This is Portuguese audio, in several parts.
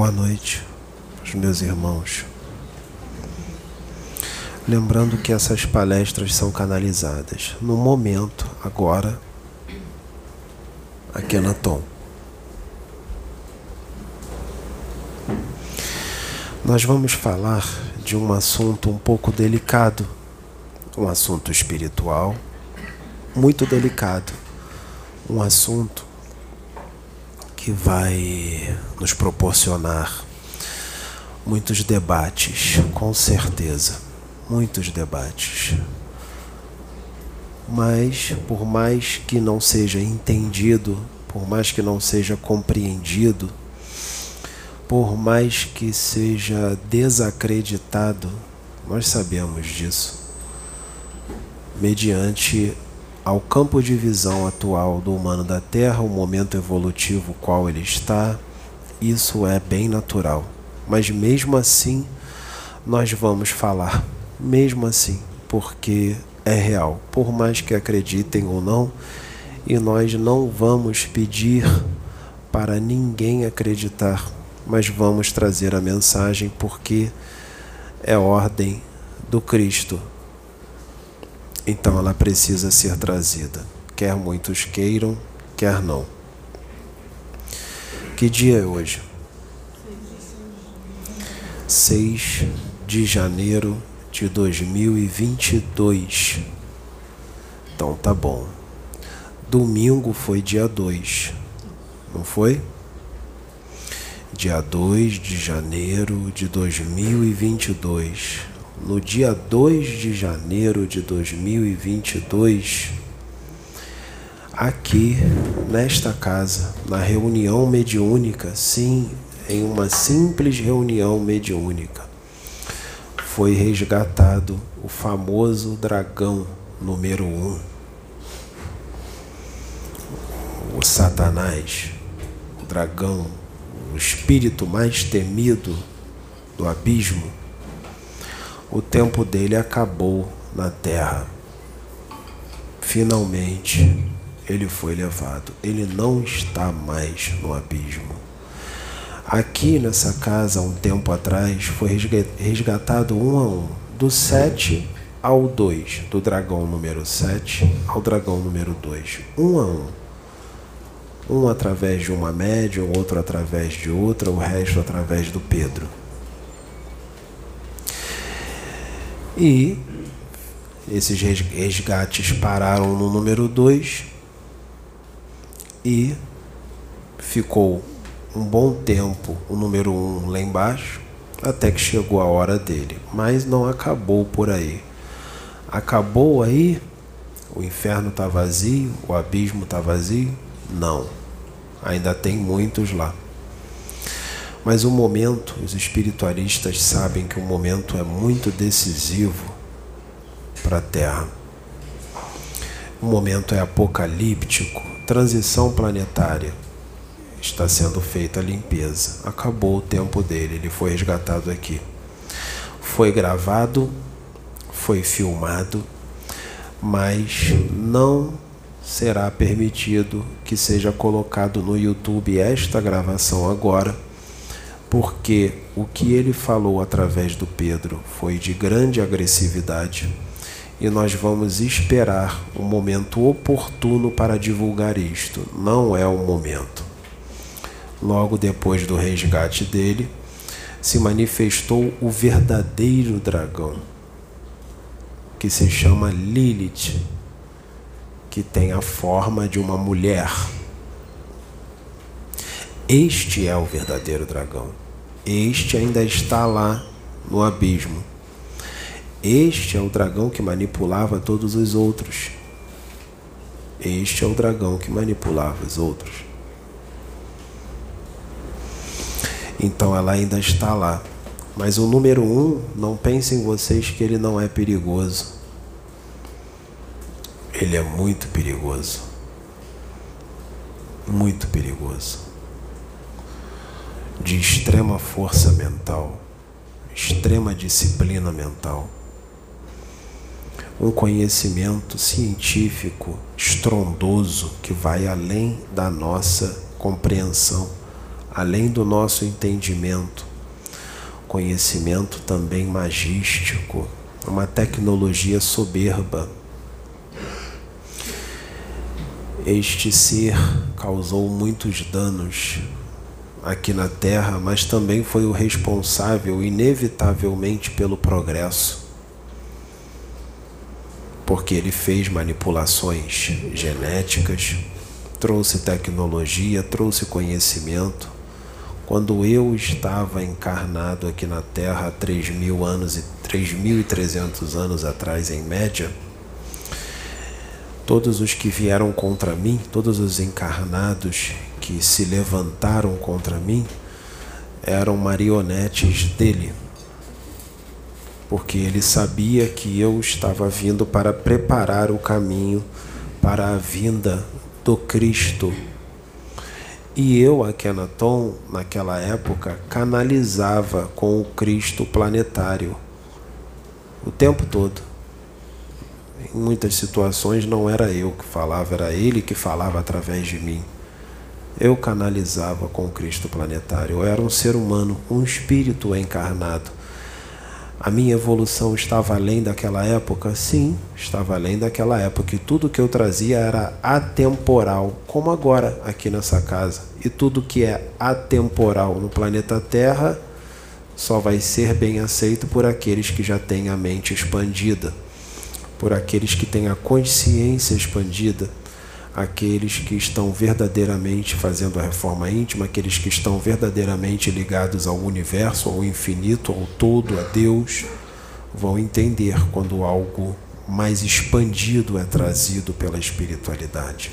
Boa noite, os meus irmãos. Lembrando que essas palestras são canalizadas no momento, agora, aqui na Tom. Nós vamos falar de um assunto um pouco delicado, um assunto espiritual muito delicado, um assunto que vai nos proporcionar muitos debates, com certeza, muitos debates. Mas, por mais que não seja entendido, por mais que não seja compreendido, por mais que seja desacreditado, nós sabemos disso, mediante ao campo de visão atual do humano da Terra, o momento evolutivo qual ele está, isso é bem natural. Mas mesmo assim, nós vamos falar, mesmo assim, porque é real, por mais que acreditem ou não, e nós não vamos pedir para ninguém acreditar mas vamos trazer a mensagem porque é ordem do Cristo. Então ela precisa ser trazida, quer muitos queiram, quer não. Que dia é hoje? 6 de janeiro de 2022. Então tá bom. Domingo foi dia 2, não foi? dia 2 de janeiro de 2022. No dia 2 de janeiro de 2022, aqui nesta casa, na reunião mediúnica, sim, em uma simples reunião mediúnica, foi resgatado o famoso dragão número 1, um, o Satanás, o dragão o espírito mais temido do abismo, o tempo dele acabou na terra. Finalmente ele foi levado. Ele não está mais no abismo. Aqui nessa casa, um tempo atrás, foi resgatado um a um, do 7 ao 2, do dragão número 7 ao dragão número 2, um a um um através de uma médium, outro através de outra, o resto através do Pedro. E esses resgates pararam no número 2 e ficou um bom tempo o número 1 um lá embaixo, até que chegou a hora dele. Mas não acabou por aí. Acabou aí? O inferno está vazio? O abismo está vazio? Não ainda tem muitos lá. Mas o momento, os espiritualistas sabem que o momento é muito decisivo para a Terra. O momento é apocalíptico, transição planetária. Está sendo feita a limpeza. Acabou o tempo dele, ele foi resgatado aqui. Foi gravado, foi filmado, mas não será permitido que seja colocado no YouTube esta gravação agora, porque o que ele falou através do Pedro foi de grande agressividade e nós vamos esperar o momento oportuno para divulgar isto. Não é o momento. Logo depois do resgate dele, se manifestou o verdadeiro dragão, que se chama Lilith que tem a forma de uma mulher. Este é o verdadeiro dragão. Este ainda está lá no abismo. Este é o dragão que manipulava todos os outros. Este é o dragão que manipulava os outros. Então ela ainda está lá. Mas o número um, não pensem vocês que ele não é perigoso ele é muito perigoso. Muito perigoso. De extrema força mental, extrema disciplina mental. Um conhecimento científico estrondoso que vai além da nossa compreensão, além do nosso entendimento, conhecimento também magístico, uma tecnologia soberba. Este ser causou muitos danos aqui na Terra, mas também foi o responsável, inevitavelmente, pelo progresso. Porque ele fez manipulações genéticas, trouxe tecnologia, trouxe conhecimento. Quando eu estava encarnado aqui na Terra há 3 mil anos e 3.300 anos atrás, em média, todos os que vieram contra mim, todos os encarnados que se levantaram contra mim, eram marionetes dele, porque ele sabia que eu estava vindo para preparar o caminho para a vinda do Cristo. E eu, Akhenaton, naquela época, canalizava com o Cristo planetário o tempo todo. Em muitas situações não era eu que falava, era ele que falava através de mim. Eu canalizava com Cristo planetário. Eu era um ser humano, um espírito encarnado a minha evolução estava além daquela época? Sim, estava além daquela época. E tudo que eu trazia era atemporal, como agora aqui nessa casa. E tudo que é atemporal no planeta Terra só vai ser bem aceito por aqueles que já têm a mente expandida, por aqueles que têm a consciência expandida aqueles que estão verdadeiramente fazendo a reforma íntima, aqueles que estão verdadeiramente ligados ao universo, ao infinito, ao todo, a Deus, vão entender quando algo mais expandido é trazido pela espiritualidade.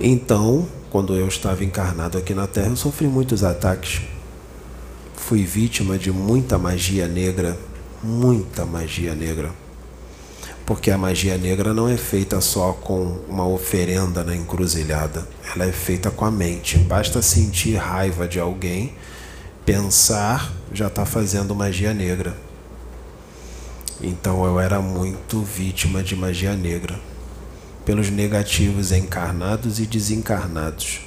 Então, quando eu estava encarnado aqui na Terra, eu sofri muitos ataques. Fui vítima de muita magia negra, muita magia negra porque a magia negra não é feita só com uma oferenda na encruzilhada, ela é feita com a mente. Basta sentir raiva de alguém, pensar, já está fazendo magia negra. Então eu era muito vítima de magia negra, pelos negativos encarnados e desencarnados.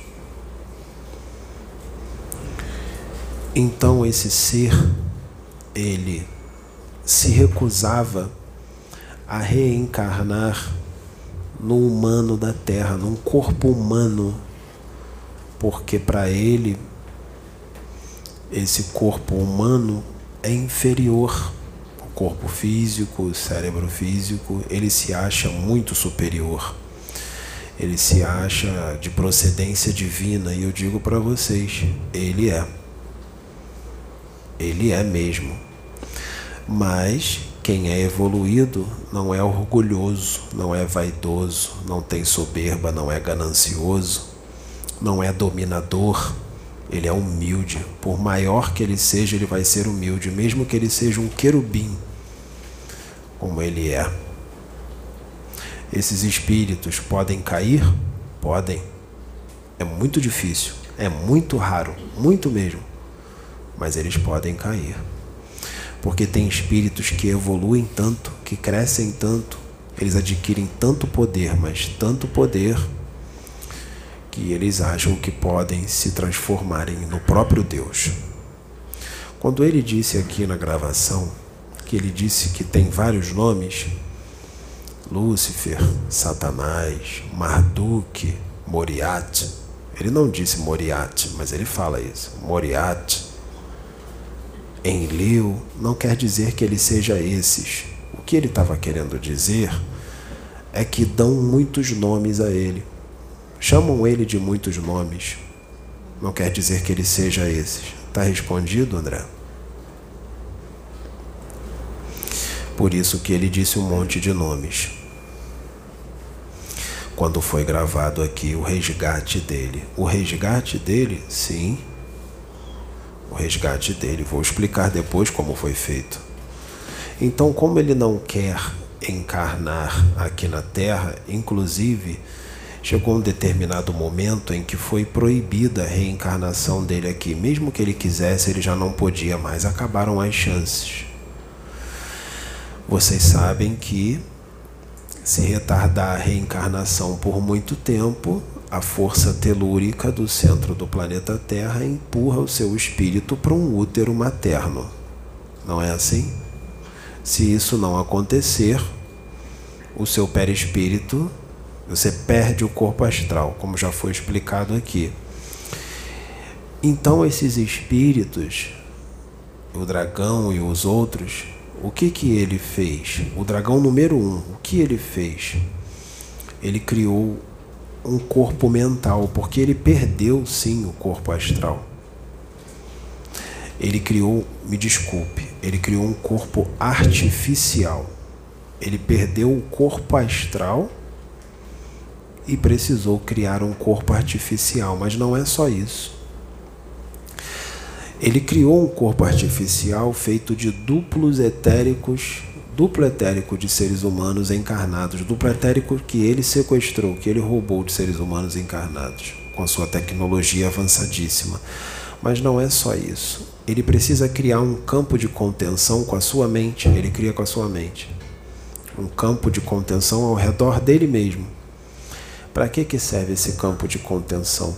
Então esse ser, ele se recusava a reencarnar no humano da terra, num corpo humano, porque para ele esse corpo humano é inferior o corpo físico, o cérebro físico, ele se acha muito superior. Ele se acha de procedência divina e eu digo para vocês, ele é. Ele é mesmo. Mas quem é evoluído não é orgulhoso, não é vaidoso, não tem soberba, não é ganancioso, não é dominador. Ele é humilde. Por maior que ele seja, ele vai ser humilde, mesmo que ele seja um querubim, como ele é. Esses espíritos podem cair? Podem. É muito difícil, é muito raro, muito mesmo. Mas eles podem cair porque tem espíritos que evoluem tanto, que crescem tanto, eles adquirem tanto poder, mas tanto poder que eles acham que podem se transformarem no próprio Deus. Quando ele disse aqui na gravação que ele disse que tem vários nomes, Lúcifer, Satanás, Marduk, Moriat, ele não disse Moriat, mas ele fala isso, Moriat, Enlil não quer dizer que ele seja esses. O que ele estava querendo dizer é que dão muitos nomes a ele. Chamam ele de muitos nomes. Não quer dizer que ele seja esses. Está respondido, André? Por isso que ele disse um monte de nomes. Quando foi gravado aqui o resgate dele. O resgate dele, sim, resgate dele. Vou explicar depois como foi feito. Então, como ele não quer encarnar aqui na Terra, inclusive chegou um determinado momento em que foi proibida a reencarnação dele aqui. Mesmo que ele quisesse, ele já não podia mais. Acabaram as chances. Vocês sabem que se retardar a reencarnação por muito tempo, a força telúrica do centro do planeta Terra empurra o seu espírito para um útero materno. Não é assim? Se isso não acontecer, o seu perispírito, você perde o corpo astral, como já foi explicado aqui. Então esses espíritos, o dragão e os outros, o que que ele fez? O dragão número um, o que ele fez? Ele criou um corpo mental, porque ele perdeu sim o corpo astral. Ele criou, me desculpe, ele criou um corpo artificial. Ele perdeu o corpo astral e precisou criar um corpo artificial, mas não é só isso. Ele criou um corpo artificial feito de duplos etéricos duplo etérico de seres humanos encarnados, duplo etérico que ele sequestrou, que ele roubou de seres humanos encarnados, com a sua tecnologia avançadíssima. Mas não é só isso. Ele precisa criar um campo de contenção com a sua mente, ele cria com a sua mente. Um campo de contenção ao redor dele mesmo. Para que, que serve esse campo de contenção?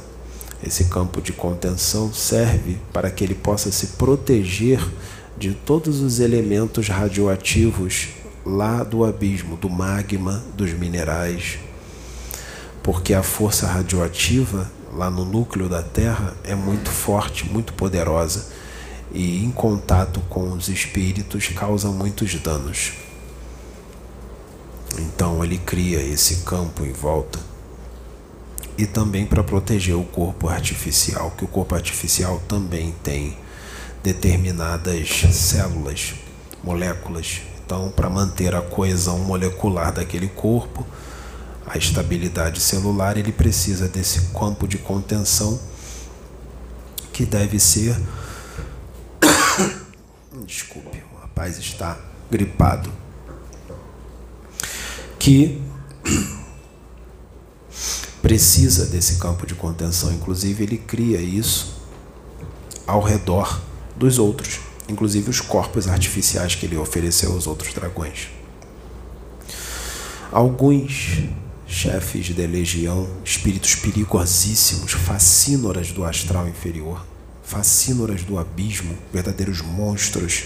Esse campo de contenção serve para que ele possa se proteger de todos os elementos radioativos lá do abismo, do magma, dos minerais. Porque a força radioativa lá no núcleo da Terra é muito forte, muito poderosa e em contato com os espíritos causa muitos danos. Então ele cria esse campo em volta e também para proteger o corpo artificial, que o corpo artificial também tem determinadas células, moléculas. Então, para manter a coesão molecular daquele corpo, a estabilidade celular, ele precisa desse campo de contenção que deve ser. Desculpe, o rapaz está gripado. Que precisa desse campo de contenção. Inclusive, ele cria isso ao redor dos outros, inclusive os corpos artificiais que ele ofereceu aos outros dragões. Alguns chefes de legião, espíritos perigosíssimos, facínoras do astral inferior, facínoras do abismo, verdadeiros monstros.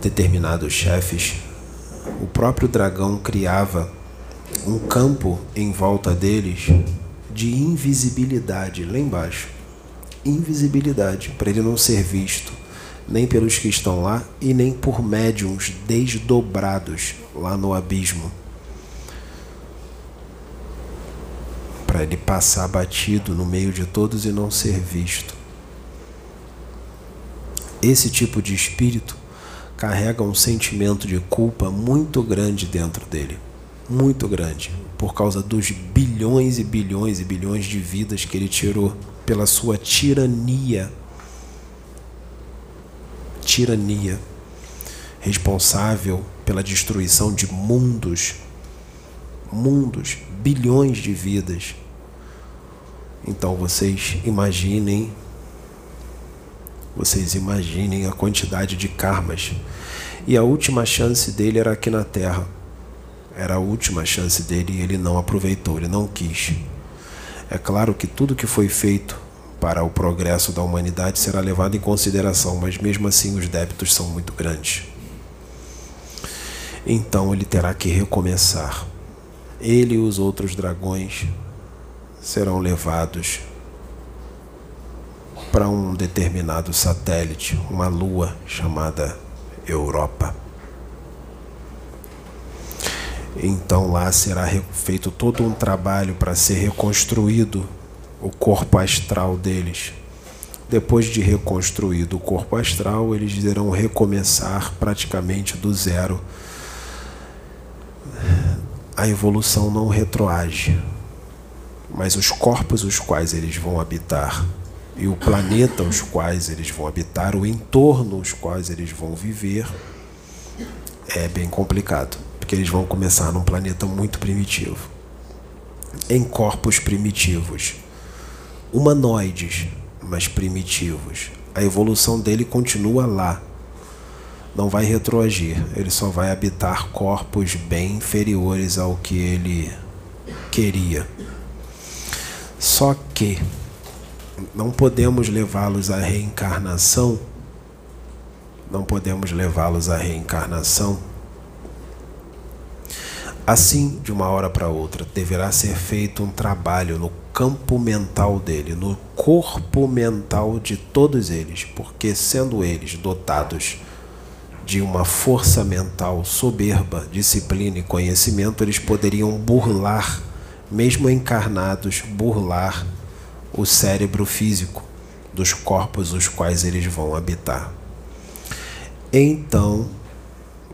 Determinados chefes, o próprio dragão criava um campo em volta deles de invisibilidade lá embaixo invisibilidade, para ele não ser visto nem pelos que estão lá e nem por médiums desdobrados lá no abismo. Para ele passar batido no meio de todos e não ser visto. Esse tipo de espírito carrega um sentimento de culpa muito grande dentro dele. Muito grande. Por causa dos bilhões e bilhões e bilhões de vidas que ele tirou pela sua tirania. Tirania. Responsável pela destruição de mundos. Mundos, bilhões de vidas. Então vocês imaginem, vocês imaginem a quantidade de karmas. E a última chance dele era aqui na Terra. Era a última chance dele e ele não aproveitou, ele não quis. É claro que tudo que foi feito para o progresso da humanidade será levado em consideração, mas mesmo assim os débitos são muito grandes. Então ele terá que recomeçar. Ele e os outros dragões serão levados para um determinado satélite, uma lua chamada Europa. Então lá será feito todo um trabalho para ser reconstruído o corpo astral deles. Depois de reconstruído o corpo astral, eles irão recomeçar praticamente do zero. A evolução não retroage, mas os corpos os quais eles vão habitar e o planeta os quais eles vão habitar, o entorno os quais eles vão viver, é bem complicado porque eles vão começar num planeta muito primitivo, em corpos primitivos, humanoides, mas primitivos. A evolução dele continua lá, não vai retroagir, ele só vai habitar corpos bem inferiores ao que ele queria. Só que não podemos levá-los à reencarnação, não podemos levá-los à reencarnação assim de uma hora para outra. Deverá ser feito um trabalho no campo mental dele, no corpo mental de todos eles, porque sendo eles dotados de uma força mental soberba, disciplina e conhecimento, eles poderiam burlar, mesmo encarnados, burlar o cérebro físico dos corpos os quais eles vão habitar. Então,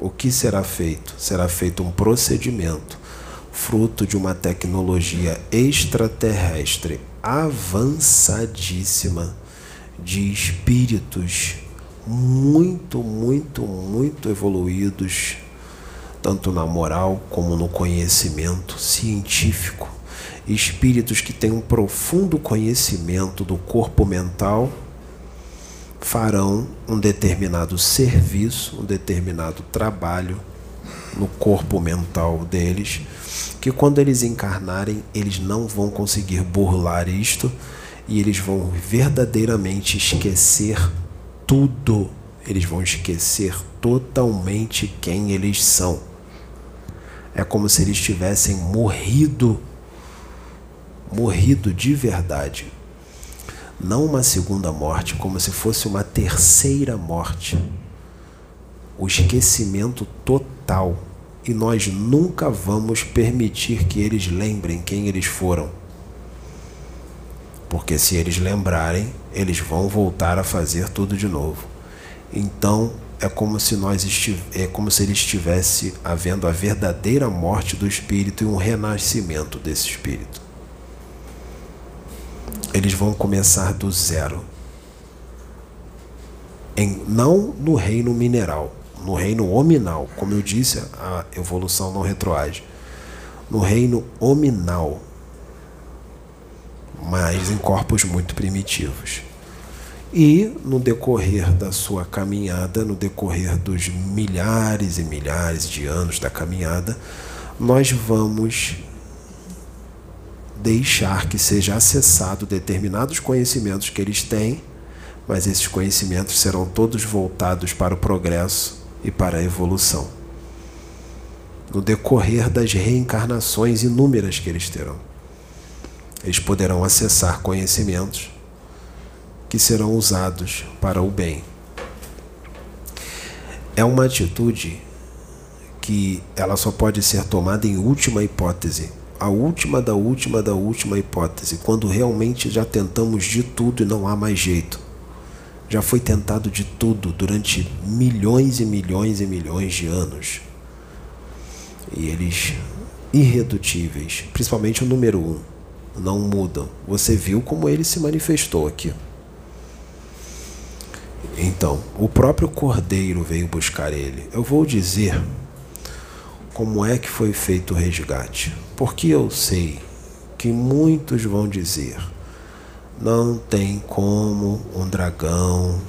o que será feito? Será feito um procedimento fruto de uma tecnologia extraterrestre avançadíssima de espíritos muito, muito, muito evoluídos, tanto na moral como no conhecimento científico. Espíritos que têm um profundo conhecimento do corpo mental farão um determinado serviço, um determinado trabalho no corpo mental deles, que quando eles encarnarem, eles não vão conseguir burlar isto e eles vão verdadeiramente esquecer tudo. Eles vão esquecer totalmente quem eles são. É como se eles tivessem morrido, morrido de verdade não uma segunda morte, como se fosse uma terceira morte. O esquecimento total. E nós nunca vamos permitir que eles lembrem quem eles foram. Porque se eles lembrarem, eles vão voltar a fazer tudo de novo. Então, é como se nós é como se ele estivesse havendo a verdadeira morte do espírito e um renascimento desse espírito eles vão começar do zero. Em, não no reino mineral, no reino hominal. Como eu disse, a evolução não retroage. No reino hominal, mas em corpos muito primitivos. E no decorrer da sua caminhada, no decorrer dos milhares e milhares de anos da caminhada, nós vamos deixar que seja acessado determinados conhecimentos que eles têm, mas esses conhecimentos serão todos voltados para o progresso e para a evolução. No decorrer das reencarnações inúmeras que eles terão, eles poderão acessar conhecimentos que serão usados para o bem. É uma atitude que ela só pode ser tomada em última hipótese, a última da última da última hipótese, quando realmente já tentamos de tudo e não há mais jeito. Já foi tentado de tudo durante milhões e milhões e milhões de anos. E eles, irredutíveis, principalmente o número um, não mudam. Você viu como ele se manifestou aqui. Então, o próprio Cordeiro veio buscar ele. Eu vou dizer como é que foi feito o resgate. Porque eu sei que muitos vão dizer: não tem como um dragão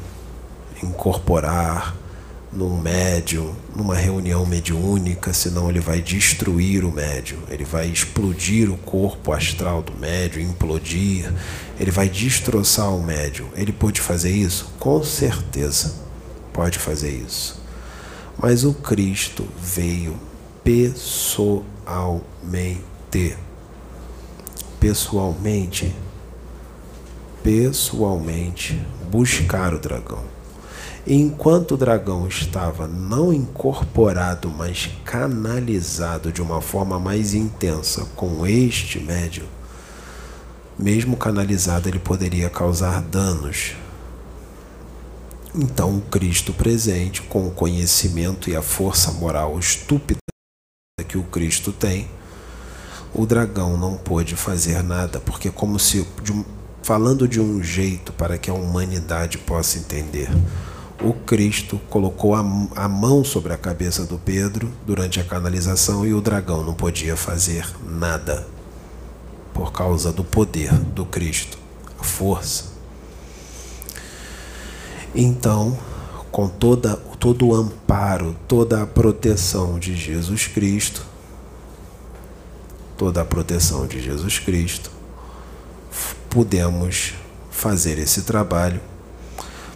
incorporar num médium, numa reunião mediúnica, senão ele vai destruir o médium, ele vai explodir o corpo astral do médium, implodir, ele vai destroçar o médium. Ele pode fazer isso? Com certeza pode fazer isso. Mas o Cristo veio pessoalmente. Pessoalmente. Pessoalmente buscar o dragão. Enquanto o dragão estava não incorporado, mas canalizado de uma forma mais intensa com este médium, mesmo canalizado, ele poderia causar danos. Então, o Cristo presente, com o conhecimento e a força moral estúpida que o Cristo tem, o dragão não pôde fazer nada, porque como se de falando de um jeito para que a humanidade possa entender. O Cristo colocou a, a mão sobre a cabeça do Pedro durante a canalização e o dragão não podia fazer nada por causa do poder do Cristo, a força. Então, com toda, todo o amparo, toda a proteção de Jesus Cristo, toda a proteção de Jesus Cristo, pudemos fazer esse trabalho.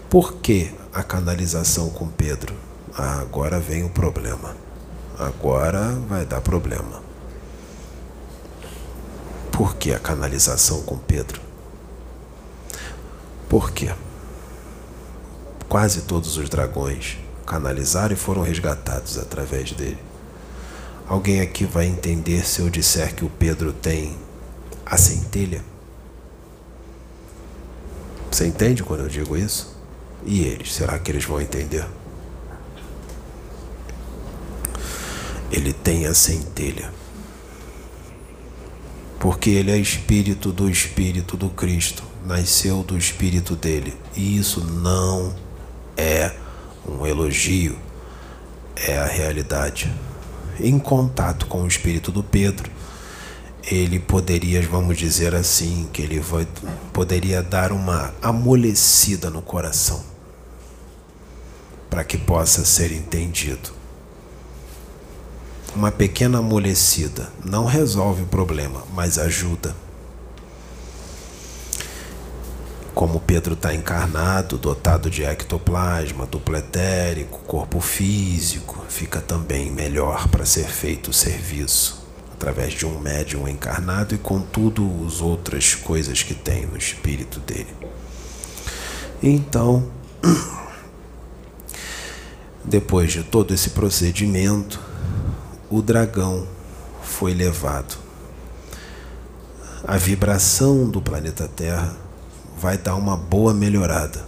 Por que a canalização com Pedro? Ah, agora vem o problema. Agora vai dar problema. Por que a canalização com Pedro? Por quê? Quase todos os dragões canalizaram e foram resgatados através dele. Alguém aqui vai entender se eu disser que o Pedro tem a centelha? Você entende quando eu digo isso? E eles, será que eles vão entender? Ele tem a centelha. Porque ele é espírito do espírito do Cristo, nasceu do espírito dele. E isso não é um elogio, é a realidade em contato com o espírito do Pedro, ele poderia, vamos dizer assim, que ele vai, poderia dar uma amolecida no coração para que possa ser entendido. Uma pequena amolecida não resolve o problema, mas ajuda. Como Pedro está encarnado, dotado de ectoplasma, duplo etérico, corpo físico, fica também melhor para ser feito o serviço através de um médium encarnado e com tudo as outras coisas que tem no espírito dele. Então, depois de todo esse procedimento, o dragão foi levado. A vibração do planeta Terra vai dar uma boa melhorada,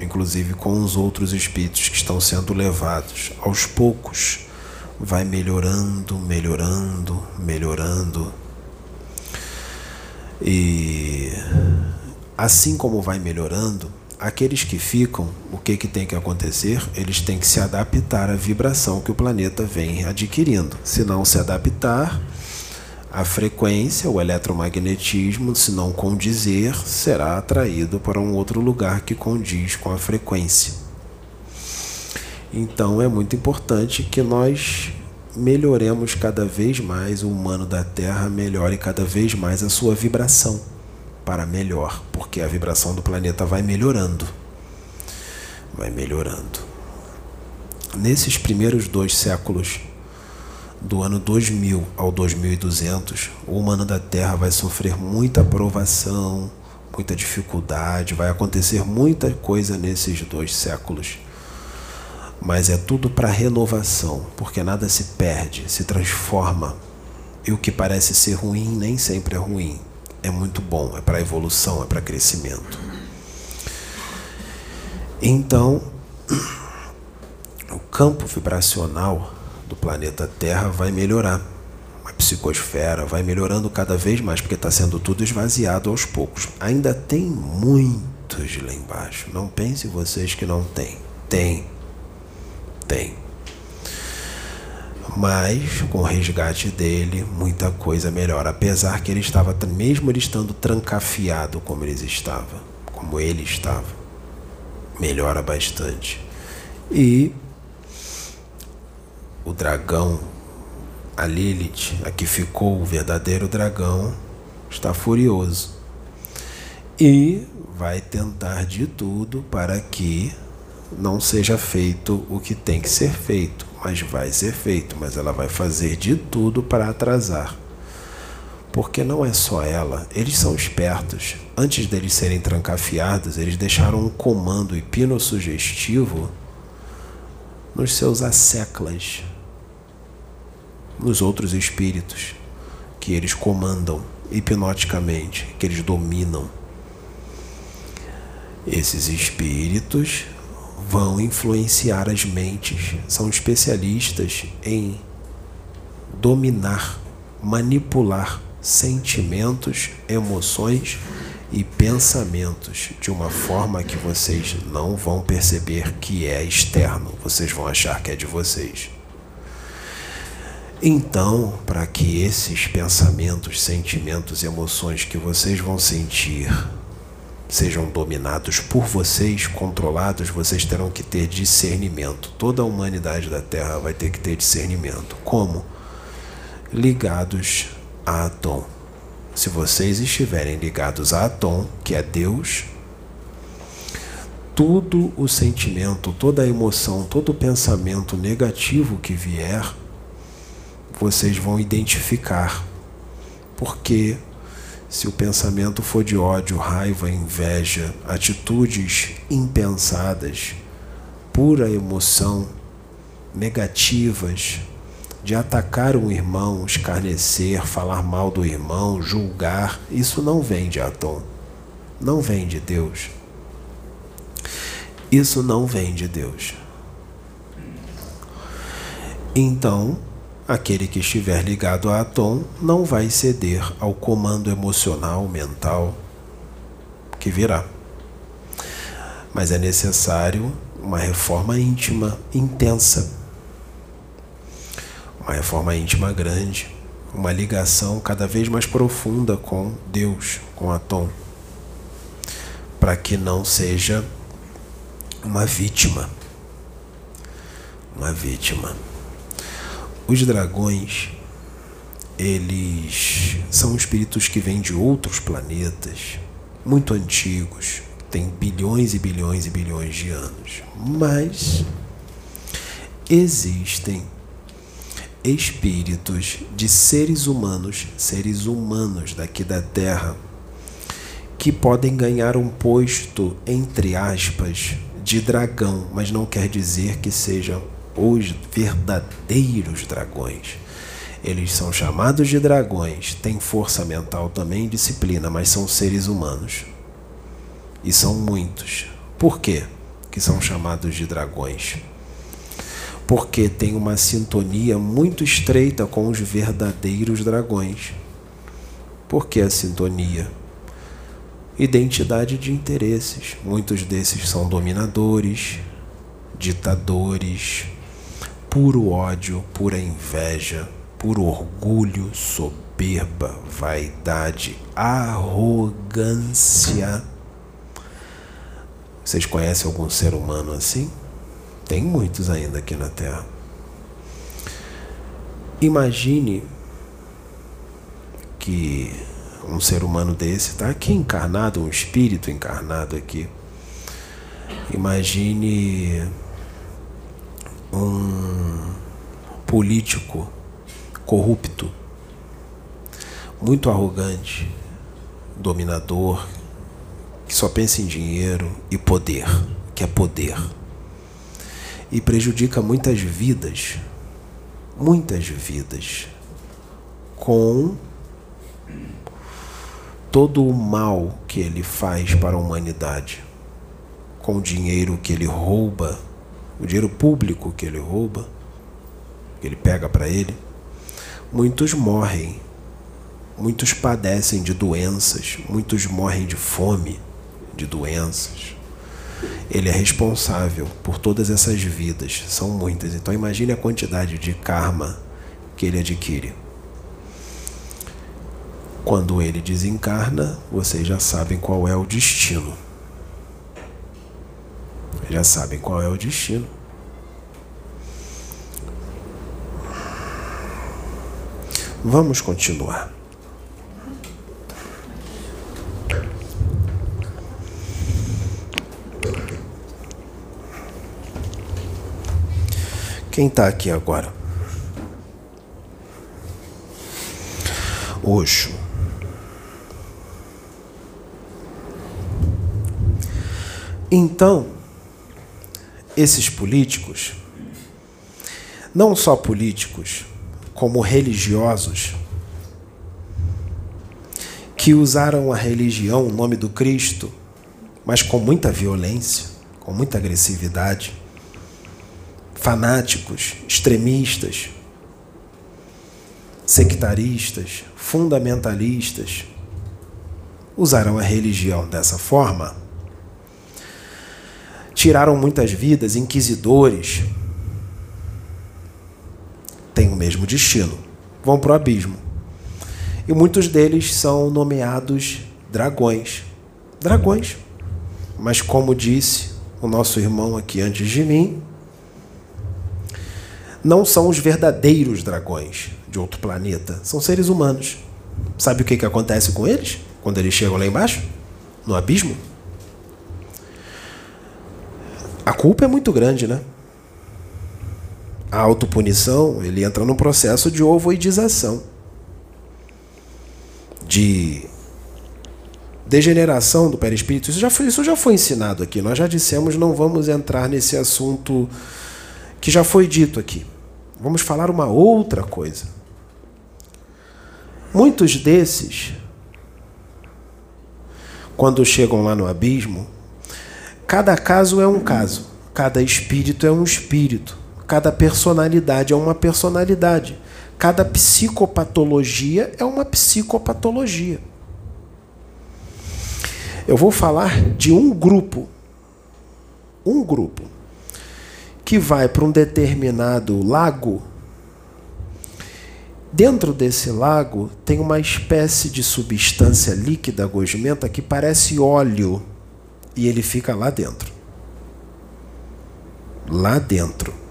inclusive com os outros espíritos que estão sendo levados aos poucos. Vai melhorando, melhorando, melhorando. E assim como vai melhorando, aqueles que ficam, o que, que tem que acontecer? Eles têm que se adaptar à vibração que o planeta vem adquirindo. Se não se adaptar, a frequência, o eletromagnetismo, se não condizer, será atraído para um outro lugar que condiz com a frequência. Então é muito importante que nós melhoremos cada vez mais, o humano da Terra melhore cada vez mais a sua vibração para melhor, porque a vibração do planeta vai melhorando. Vai melhorando. Nesses primeiros dois séculos do ano 2000 ao 2200, o humano da Terra vai sofrer muita provação, muita dificuldade, vai acontecer muita coisa nesses dois séculos. Mas é tudo para renovação, porque nada se perde, se transforma. E o que parece ser ruim nem sempre é ruim. É muito bom, é para evolução, é para crescimento. Então, o campo vibracional do planeta Terra vai melhorar. A psicosfera vai melhorando cada vez mais, porque está sendo tudo esvaziado aos poucos. Ainda tem muitos lá embaixo. Não pense vocês que não tem. Tem. Tem. Mas com o resgate dele, muita coisa melhora. Apesar que ele estava, mesmo ele estando trancafiado como ele estava, como ele estava, melhora bastante. E dragão, a Lilith, a que ficou o verdadeiro dragão, está furioso e vai tentar de tudo para que não seja feito o que tem que ser feito, mas vai ser feito, mas ela vai fazer de tudo para atrasar. Porque não é só ela, eles são espertos. Antes deles serem trancafiados, eles deixaram um comando hipnossugestivo nos seus asseclas, nos outros espíritos que eles comandam hipnoticamente, que eles dominam. Esses espíritos vão influenciar as mentes, são especialistas em dominar, manipular sentimentos, emoções e pensamentos de uma forma que vocês não vão perceber que é externo, vocês vão achar que é de vocês. Então, para que esses pensamentos, sentimentos emoções que vocês vão sentir sejam dominados por vocês, controlados, vocês terão que ter discernimento. Toda a humanidade da Terra vai ter que ter discernimento. Como? Ligados a Atom. Se vocês estiverem ligados a Atom, que é Deus, todo o sentimento, toda a emoção, todo o pensamento negativo que vier, vocês vão identificar. Porque se o pensamento for de ódio, raiva, inveja, atitudes impensadas, pura emoção, negativas, de atacar um irmão, escarnecer, falar mal do irmão, julgar, isso não vem de Atom. Não vem de Deus. Isso não vem de Deus. Então, aquele que estiver ligado a Atom não vai ceder ao comando emocional, mental que virá. Mas é necessário uma reforma íntima intensa. Uma reforma íntima grande, uma ligação cada vez mais profunda com Deus, com Atom, para que não seja uma vítima. Uma vítima. Os dragões, eles são espíritos que vêm de outros planetas, muito antigos, têm bilhões e bilhões e bilhões de anos. Mas existem espíritos de seres humanos, seres humanos daqui da Terra, que podem ganhar um posto, entre aspas, de dragão, mas não quer dizer que sejam os verdadeiros dragões. Eles são chamados de dragões, têm força mental também, disciplina, mas são seres humanos. E são muitos. Por quê que são chamados de dragões? Porque tem uma sintonia muito estreita com os verdadeiros dragões. Por que a sintonia? identidade de interesses. Muitos desses são dominadores, ditadores, puro ódio, pura inveja, puro orgulho, soberba, vaidade, arrogância. Vocês conhecem algum ser humano assim? Tem muitos ainda aqui na Terra. Imagine que um ser humano desse, está aqui encarnado, um espírito encarnado aqui. Imagine um político corrupto, muito arrogante, dominador, que só pensa em dinheiro e poder, que é poder. E prejudica muitas vidas, muitas vidas, com todo o mal que ele faz para a humanidade, com o dinheiro que ele rouba, o dinheiro público que ele rouba, que ele pega para ele, muitos morrem, muitos padecem de doenças, muitos morrem de fome, de doenças. Ele é responsável por todas essas vidas, são muitas. Então imagine a quantidade de karma que ele adquire. Quando ele desencarna, vocês já sabem qual é o destino. Já sabem qual é o destino. Vamos continuar. Quem está aqui agora? Oxo. Então, esses políticos, não só políticos, como religiosos, que usaram a religião, o nome do Cristo, mas com muita violência, com muita agressividade, fanáticos, extremistas, sectaristas, fundamentalistas, usaram a religião dessa forma tiraram muitas vidas, inquisidores, têm o mesmo destino, vão para o abismo. E muitos deles são nomeados dragões. Dragões. Mas, como disse o nosso irmão aqui antes de mim, não são os verdadeiros dragões de outro planeta, são seres humanos. Sabe o que, que acontece com eles quando eles chegam lá embaixo? No abismo? A culpa é muito grande, né? A autopunição, ele entra num processo de ovoidização. De degeneração do perispírito. Isso já, foi, isso já foi ensinado aqui. Nós já dissemos, não vamos entrar nesse assunto que já foi dito aqui. Vamos falar uma outra coisa. Muitos desses, quando chegam lá no abismo, cada caso é um caso, cada espírito é um espírito, cada personalidade é uma personalidade, cada psicopatologia é uma psicopatologia. Eu vou falar de um grupo, um grupo, que vai para um determinado lago. Dentro desse lago tem uma espécie de substância líquida gosmenta que parece óleo e ele fica lá dentro. Lá dentro.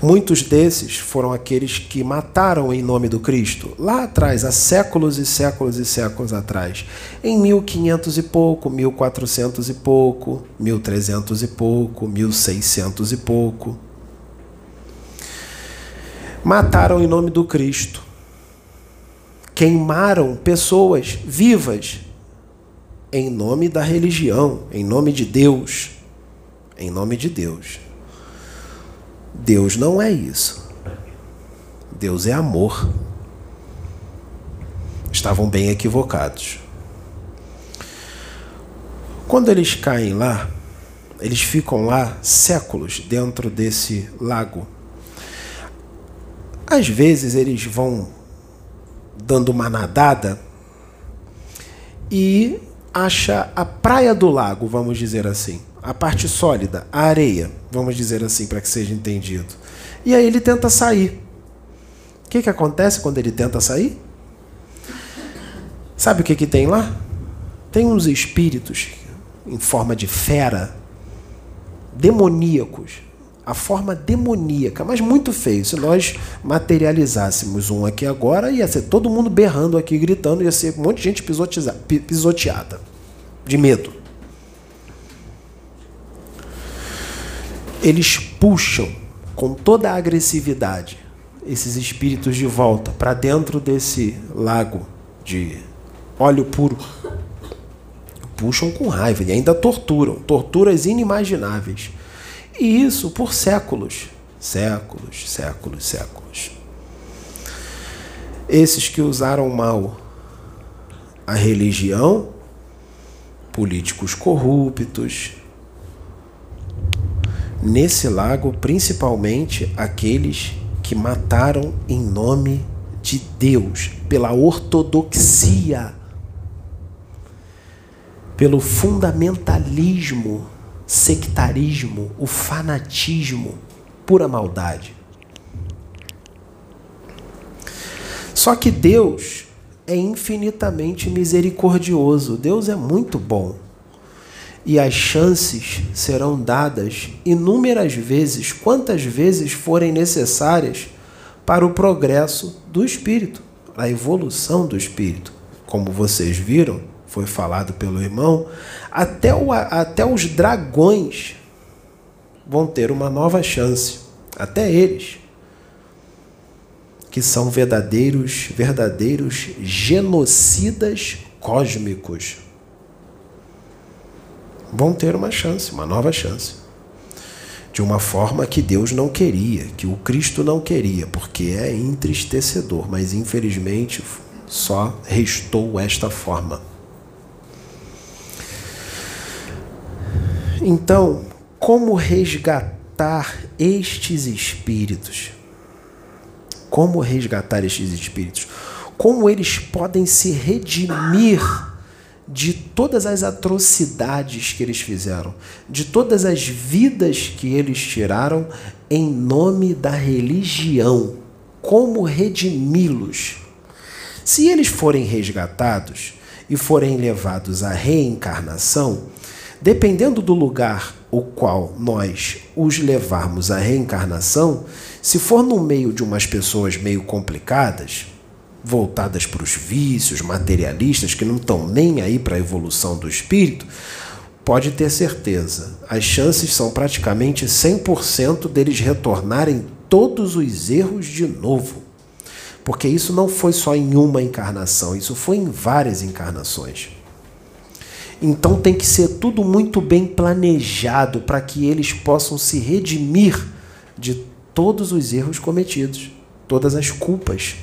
Muitos desses foram aqueles que mataram em nome do Cristo, lá atrás, há séculos e séculos e séculos atrás, em 1500 e pouco, 1400 e pouco, 1300 e pouco, 1600 e pouco. Mataram em nome do Cristo. Queimaram pessoas vivas em nome da religião, em nome de Deus. Em nome de Deus. Deus não é isso. Deus é amor. Estavam bem equivocados. Quando eles caem lá, eles ficam lá séculos dentro desse lago. Às vezes eles vão dando uma nadada e acha a praia do lago, vamos dizer assim a parte sólida, a areia, vamos dizer assim, para que seja entendido. E aí ele tenta sair. O que, que acontece quando ele tenta sair? Sabe o que, que tem lá? Tem uns espíritos em forma de fera, demoníacos. A forma demoníaca, mas muito feio. Se nós materializássemos um aqui agora, ia ser todo mundo berrando aqui, gritando, ia ser um monte de gente pisoteada, de medo. eles puxam com toda a agressividade esses espíritos de volta para dentro desse lago de óleo puro. Puxam com raiva e ainda torturam, torturas inimagináveis. E isso por séculos, séculos, séculos, séculos. Esses que usaram mal a religião, políticos corruptos, nesse lago, principalmente aqueles que mataram em nome de Deus, pela ortodoxia, pelo fundamentalismo, sectarismo, o fanatismo, pura maldade. Só que Deus é infinitamente misericordioso, Deus é muito bom e as chances serão dadas inúmeras vezes, quantas vezes forem necessárias para o progresso do espírito, a evolução do espírito. Como vocês viram, foi falado pelo irmão, até, o, até os dragões vão ter uma nova chance, até eles, que são verdadeiros, verdadeiros genocidas cósmicos vão ter uma chance, uma nova chance. De uma forma que Deus não queria, que o Cristo não queria, porque é entristecedor, mas infelizmente só restou esta forma. Então, como resgatar estes espíritos? Como resgatar estes espíritos? Como eles podem se redimir de todas as atrocidades que eles fizeram, de todas as vidas que eles tiraram em nome da religião. Como redimi-los? Se eles forem resgatados e forem levados à reencarnação, dependendo do lugar o qual nós os levarmos à reencarnação, se for no meio de umas pessoas meio complicadas, voltadas para os vícios, materialistas, que não estão nem aí para a evolução do espírito, pode ter certeza, as chances são praticamente 100% deles retornarem todos os erros de novo. Porque isso não foi só em uma encarnação, isso foi em várias encarnações. Então tem que ser tudo muito bem planejado para que eles possam se redimir de todos os erros cometidos, todas as culpas,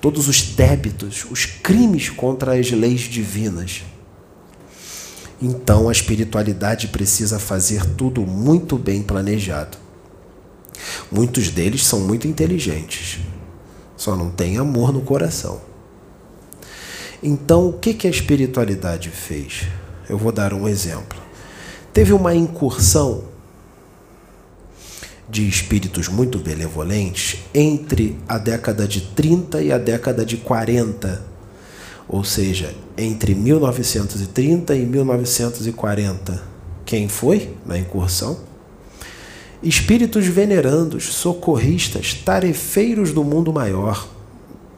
todos os débitos, os crimes contra as leis divinas. Então a espiritualidade precisa fazer tudo muito bem planejado. Muitos deles são muito inteligentes, só não têm amor no coração. Então, o que, que a espiritualidade fez? Eu vou dar um exemplo. Teve uma incursão de espíritos muito benevolentes entre a década de 30 e a década de 40, ou seja, entre 1930 e 1940. Quem foi na incursão? Espíritos venerandos, socorristas, tarefeiros do mundo maior.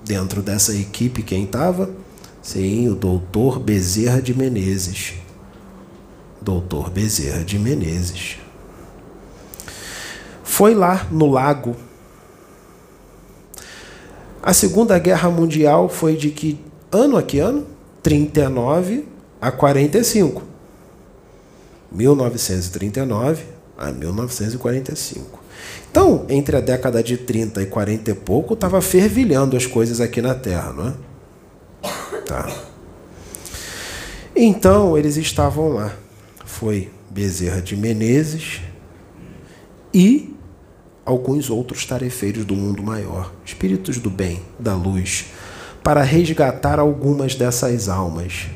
Dentro dessa equipe, quem estava? Sim, o doutor Bezerra de Menezes. Doutor Bezerra de Menezes. Foi lá no lago. A Segunda Guerra Mundial foi de que ano a que ano? 39 a 45. 1939 a 1945. Então, entre a década de 30 e 40 e pouco, estava fervilhando as coisas aqui na Terra, não é? Então eles estavam lá. Foi Bezerra de Menezes e alguns outros tarefeiros do mundo maior, espíritos do bem, da luz, para resgatar algumas dessas almas.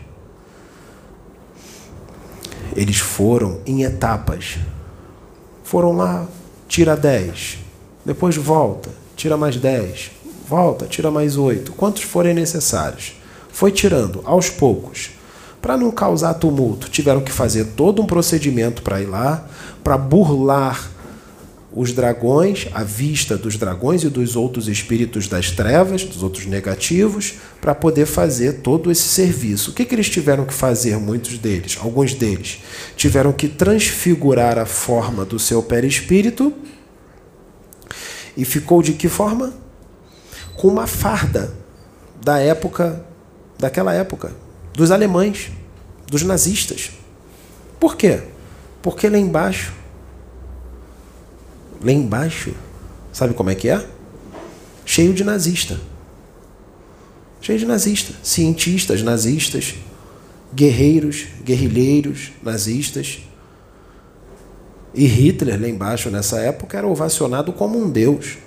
Eles foram em etapas. Foram lá, tira 10, depois volta, tira mais 10, volta, tira mais 8, quantos forem necessários foi tirando aos poucos. Para não causar tumulto, tiveram que fazer todo um procedimento para ir lá, para burlar os dragões, a vista dos dragões e dos outros espíritos das trevas, dos outros negativos, para poder fazer todo esse serviço. O que, que eles tiveram que fazer, muitos deles? Alguns deles tiveram que transfigurar a forma do seu perispírito e ficou de que forma? Com uma farda da época daquela época, dos alemães, dos nazistas. Por quê? Porque lá embaixo, lá embaixo, sabe como é que é? Cheio de nazista. Cheio de nazista, cientistas nazistas, guerreiros, guerrilheiros nazistas. E Hitler, lá embaixo, nessa época, era ovacionado como um deus.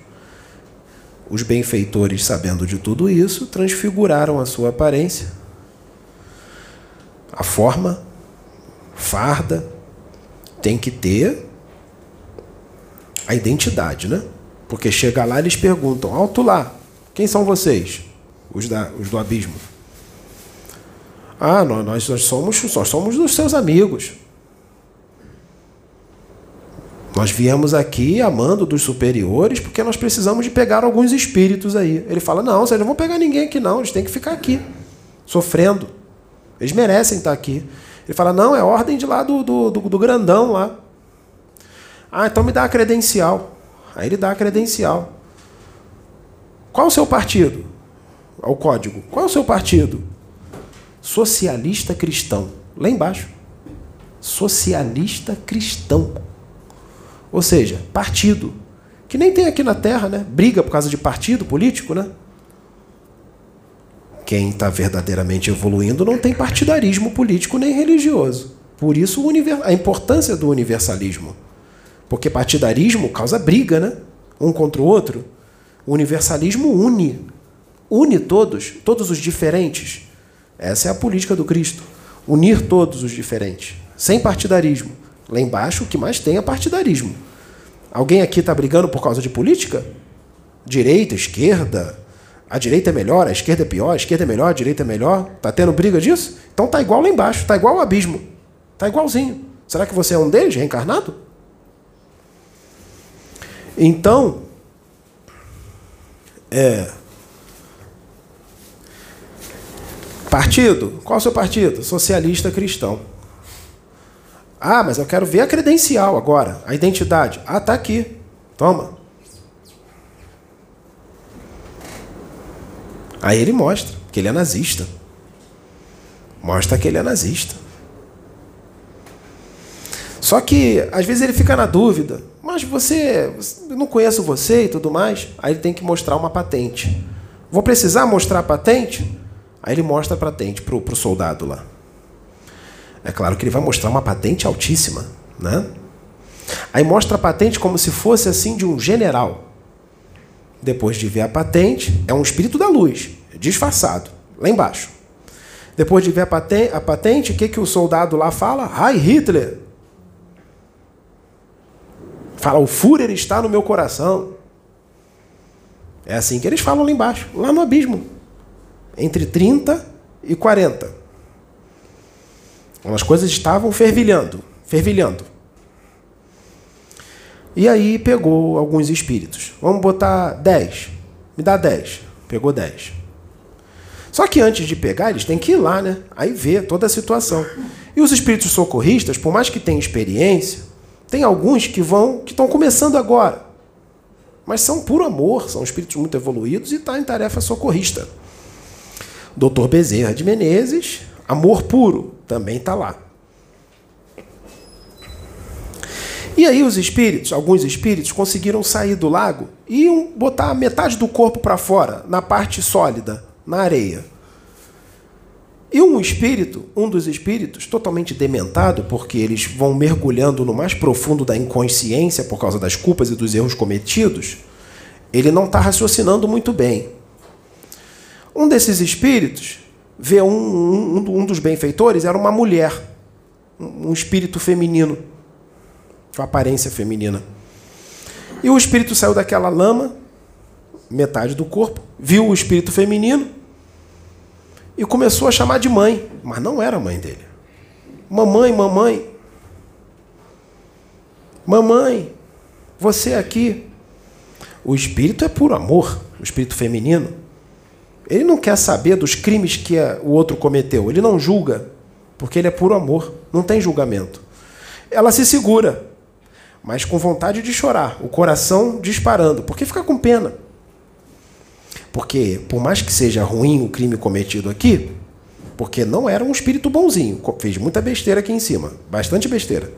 Os benfeitores, sabendo de tudo isso, transfiguraram a sua aparência, a forma, farda, tem que ter a identidade, né? Porque chega lá eles perguntam: alto lá, quem são vocês? Os, da, os do abismo. Ah, nós, nós, somos, nós somos dos seus amigos. Nós viemos aqui amando dos superiores porque nós precisamos de pegar alguns espíritos aí. Ele fala: não, vocês não vão pegar ninguém aqui, não. Eles têm que ficar aqui, sofrendo. Eles merecem estar aqui. Ele fala: não, é ordem de lá do, do, do, do grandão lá. Ah, então me dá a credencial. Aí ele dá a credencial. Qual o seu partido? O código. Qual é o seu partido? Socialista cristão. Lá embaixo. Socialista cristão. Ou seja, partido. Que nem tem aqui na Terra, né? Briga por causa de partido político, né? Quem está verdadeiramente evoluindo não tem partidarismo político nem religioso. Por isso a importância do universalismo. Porque partidarismo causa briga, né? Um contra o outro. O universalismo une. Une todos, todos os diferentes. Essa é a política do Cristo. Unir todos os diferentes. Sem partidarismo. Lá embaixo, o que mais tem é partidarismo. Alguém aqui está brigando por causa de política? Direita, esquerda. A direita é melhor, a esquerda é pior, a esquerda é melhor, a direita é melhor. Tá tendo briga disso? Então tá igual lá embaixo, tá igual o abismo. Tá igualzinho. Será que você é um deles, reencarnado? Então, é, Partido? Qual é o seu partido? Socialista cristão. Ah, mas eu quero ver a credencial agora, a identidade. Ah, tá aqui. Toma. Aí ele mostra que ele é nazista. Mostra que ele é nazista. Só que às vezes ele fica na dúvida, mas você, eu não conheço você e tudo mais. Aí ele tem que mostrar uma patente. Vou precisar mostrar a patente? Aí ele mostra a patente pro, pro soldado lá. É claro que ele vai mostrar uma patente altíssima, né? Aí mostra a patente como se fosse assim de um general. Depois de ver a patente, é um espírito da luz, disfarçado, lá embaixo. Depois de ver a patente, a patente o que, que o soldado lá fala? Ai, Hitler! Fala, o Führer está no meu coração. É assim que eles falam lá embaixo, lá no abismo. Entre 30 e 40. As coisas estavam fervilhando, fervilhando. E aí pegou alguns espíritos. Vamos botar 10. Me dá 10. Pegou 10. Só que antes de pegar, eles têm que ir lá, né? Aí ver toda a situação. E os espíritos socorristas, por mais que tenham experiência, tem alguns que vão, que estão começando agora. Mas são puro amor, são espíritos muito evoluídos e está em tarefa socorrista. Doutor Bezerra de Menezes, amor puro, também está lá. E aí os espíritos, alguns espíritos, conseguiram sair do lago e iam botar metade do corpo para fora, na parte sólida, na areia. E um espírito, um dos espíritos, totalmente dementado, porque eles vão mergulhando no mais profundo da inconsciência por causa das culpas e dos erros cometidos, ele não está raciocinando muito bem. Um desses espíritos vê um, um, um dos benfeitores, era uma mulher, um espírito feminino com aparência feminina. E o espírito saiu daquela lama, metade do corpo, viu o espírito feminino e começou a chamar de mãe, mas não era a mãe dele. Mamãe, mamãe. Mamãe, você aqui. O espírito é puro amor, o espírito feminino. Ele não quer saber dos crimes que o outro cometeu, ele não julga, porque ele é puro amor, não tem julgamento. Ela se segura, mas com vontade de chorar, o coração disparando, porque fica com pena. Porque, por mais que seja ruim o crime cometido aqui, porque não era um espírito bonzinho, fez muita besteira aqui em cima, bastante besteira.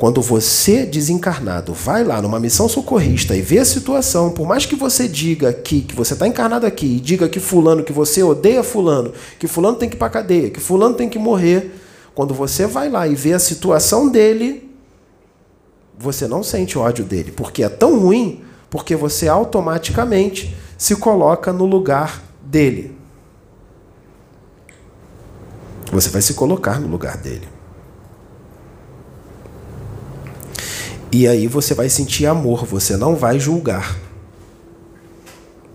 Quando você, desencarnado, vai lá numa missão socorrista e vê a situação, por mais que você diga aqui, que você está encarnado aqui, e diga que fulano, que você odeia fulano, que fulano tem que ir para cadeia, que fulano tem que morrer, quando você vai lá e vê a situação dele, você não sente ódio dele, porque é tão ruim, porque você automaticamente se coloca no lugar dele. Você vai se colocar no lugar dele. E aí você vai sentir amor, você não vai julgar.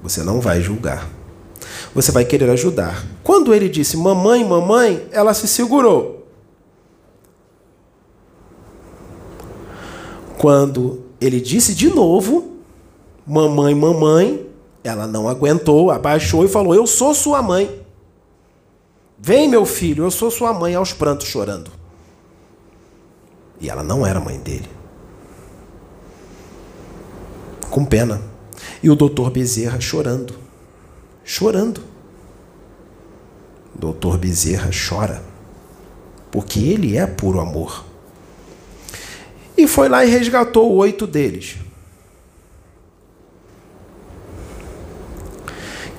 Você não vai julgar. Você vai querer ajudar. Quando ele disse mamãe, mamãe, ela se segurou. Quando ele disse de novo, mamãe, mamãe, ela não aguentou, abaixou e falou: Eu sou sua mãe. Vem, meu filho, eu sou sua mãe, aos prantos chorando. E ela não era mãe dele. Com pena. E o doutor Bezerra chorando. Chorando. Doutor Bezerra chora. Porque ele é puro amor e foi lá e resgatou oito deles.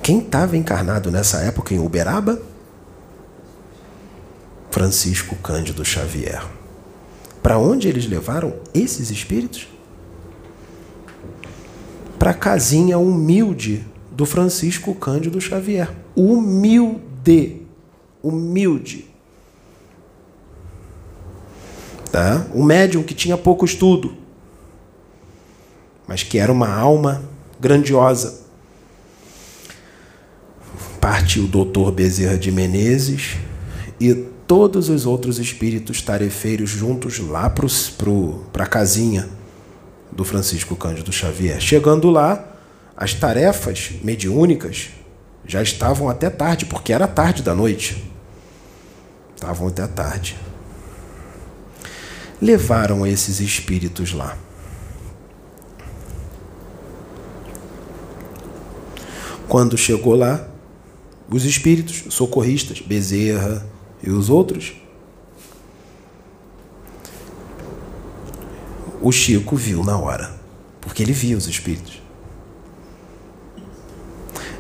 Quem estava encarnado nessa época em Uberaba? Francisco Cândido Xavier. Para onde eles levaram esses espíritos? Para a casinha humilde do Francisco Cândido Xavier. Humilde. Humilde. Tá? Um médium que tinha pouco estudo, mas que era uma alma grandiosa. Parte o doutor Bezerra de Menezes e todos os outros espíritos tarefeiros juntos lá para a casinha do Francisco Cândido Xavier. Chegando lá, as tarefas mediúnicas Já estavam até tarde, porque era tarde da noite. Estavam até tarde. Levaram esses espíritos lá. Quando chegou lá, os espíritos, socorristas, Bezerra e os outros, o Chico viu na hora, porque ele via os espíritos.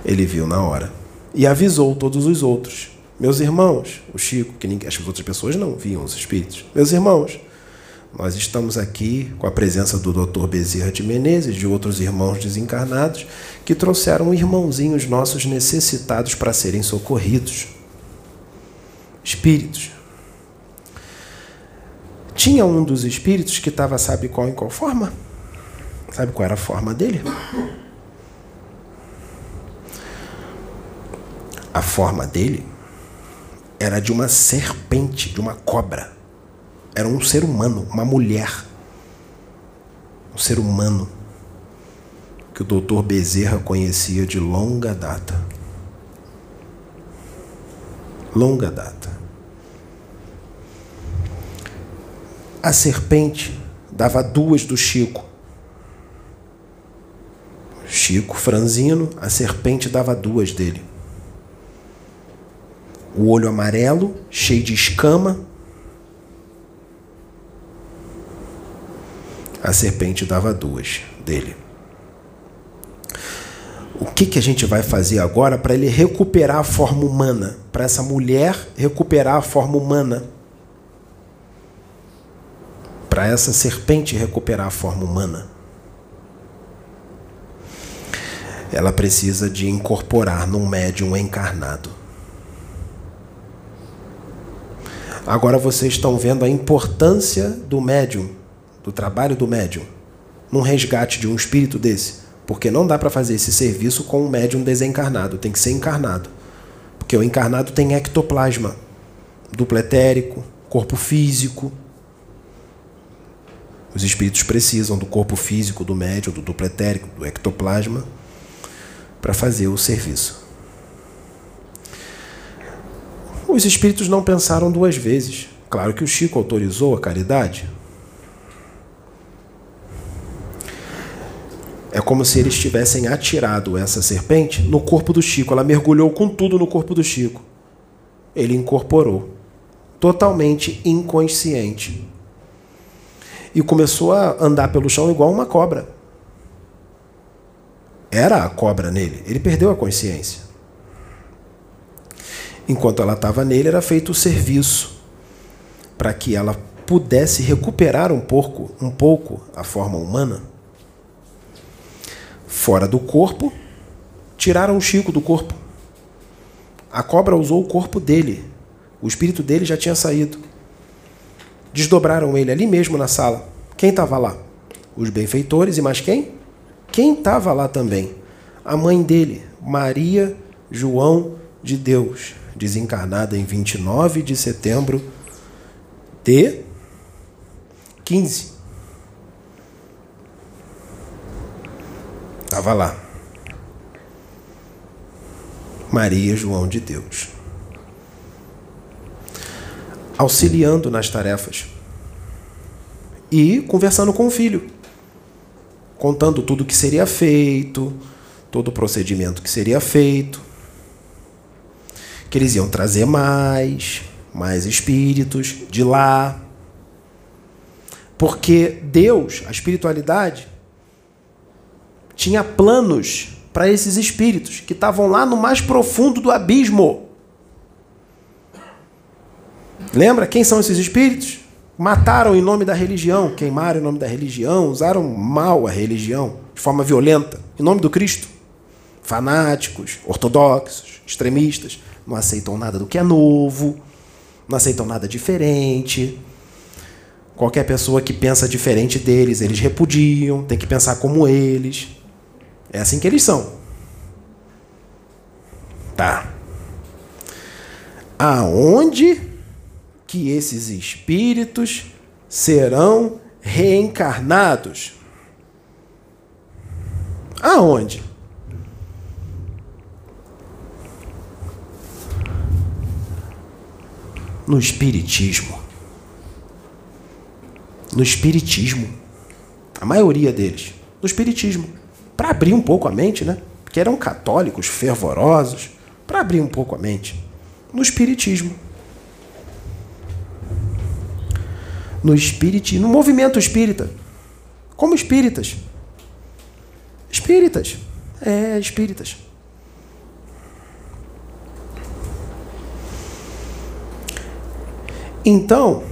Ele viu na hora e avisou todos os outros. Meus irmãos, o Chico, que ninguém, as outras pessoas não viam os espíritos. Meus irmãos, nós estamos aqui com a presença do Dr. Bezerra de Menezes, de outros irmãos desencarnados, que trouxeram irmãozinhos nossos necessitados para serem socorridos. Espíritos. Tinha um dos espíritos que estava, sabe qual em qual forma? Sabe qual era a forma dele? A forma dele era de uma serpente, de uma cobra. Era um ser humano, uma mulher. Um ser humano que o doutor Bezerra conhecia de longa data. Longa data. A serpente dava duas do Chico. Chico franzino, a serpente dava duas dele. O olho amarelo, cheio de escama, a serpente dava duas dele. O que, que a gente vai fazer agora para ele recuperar a forma humana? Para essa mulher recuperar a forma humana? Para essa serpente recuperar a forma humana? Ela precisa de incorporar num médium encarnado. Agora vocês estão vendo a importância do médium do trabalho do médium, num resgate de um espírito desse. Porque não dá para fazer esse serviço com um médium desencarnado, tem que ser encarnado. Porque o encarnado tem ectoplasma, duplo etérico, corpo físico. Os espíritos precisam do corpo físico do médium, do duplo etérico, do ectoplasma, para fazer o serviço. Os espíritos não pensaram duas vezes. Claro que o Chico autorizou a caridade, É como se eles tivessem atirado essa serpente no corpo do Chico. Ela mergulhou com tudo no corpo do Chico. Ele incorporou, totalmente inconsciente. E começou a andar pelo chão igual uma cobra. Era a cobra nele. Ele perdeu a consciência. Enquanto ela estava nele, era feito o serviço para que ela pudesse recuperar um pouco, um pouco a forma humana fora do corpo, tiraram o Chico do corpo. A cobra usou o corpo dele. O espírito dele já tinha saído. Desdobraram ele ali mesmo na sala. Quem estava lá? Os benfeitores e mais quem? Quem estava lá também? A mãe dele, Maria João de Deus, desencarnada em 29 de setembro de 15. Estava lá. Maria João de Deus. Auxiliando nas tarefas. E conversando com o filho. Contando tudo que seria feito, todo o procedimento que seria feito. Que eles iam trazer mais, mais espíritos de lá. Porque Deus, a espiritualidade, tinha planos para esses espíritos que estavam lá no mais profundo do abismo. Lembra quem são esses espíritos? Mataram em nome da religião, queimaram em nome da religião, usaram mal a religião, de forma violenta, em nome do Cristo. Fanáticos, ortodoxos, extremistas, não aceitam nada do que é novo, não aceitam nada diferente. Qualquer pessoa que pensa diferente deles, eles repudiam, tem que pensar como eles. É assim que eles são. Tá. Aonde que esses espíritos serão reencarnados. Aonde? No Espiritismo. No Espiritismo. A maioria deles. No Espiritismo. Para abrir um pouco a mente, né? Porque eram católicos fervorosos. Para abrir um pouco a mente. No Espiritismo. No Espiritismo. No movimento espírita. Como espíritas. Espíritas. É, espíritas. Então,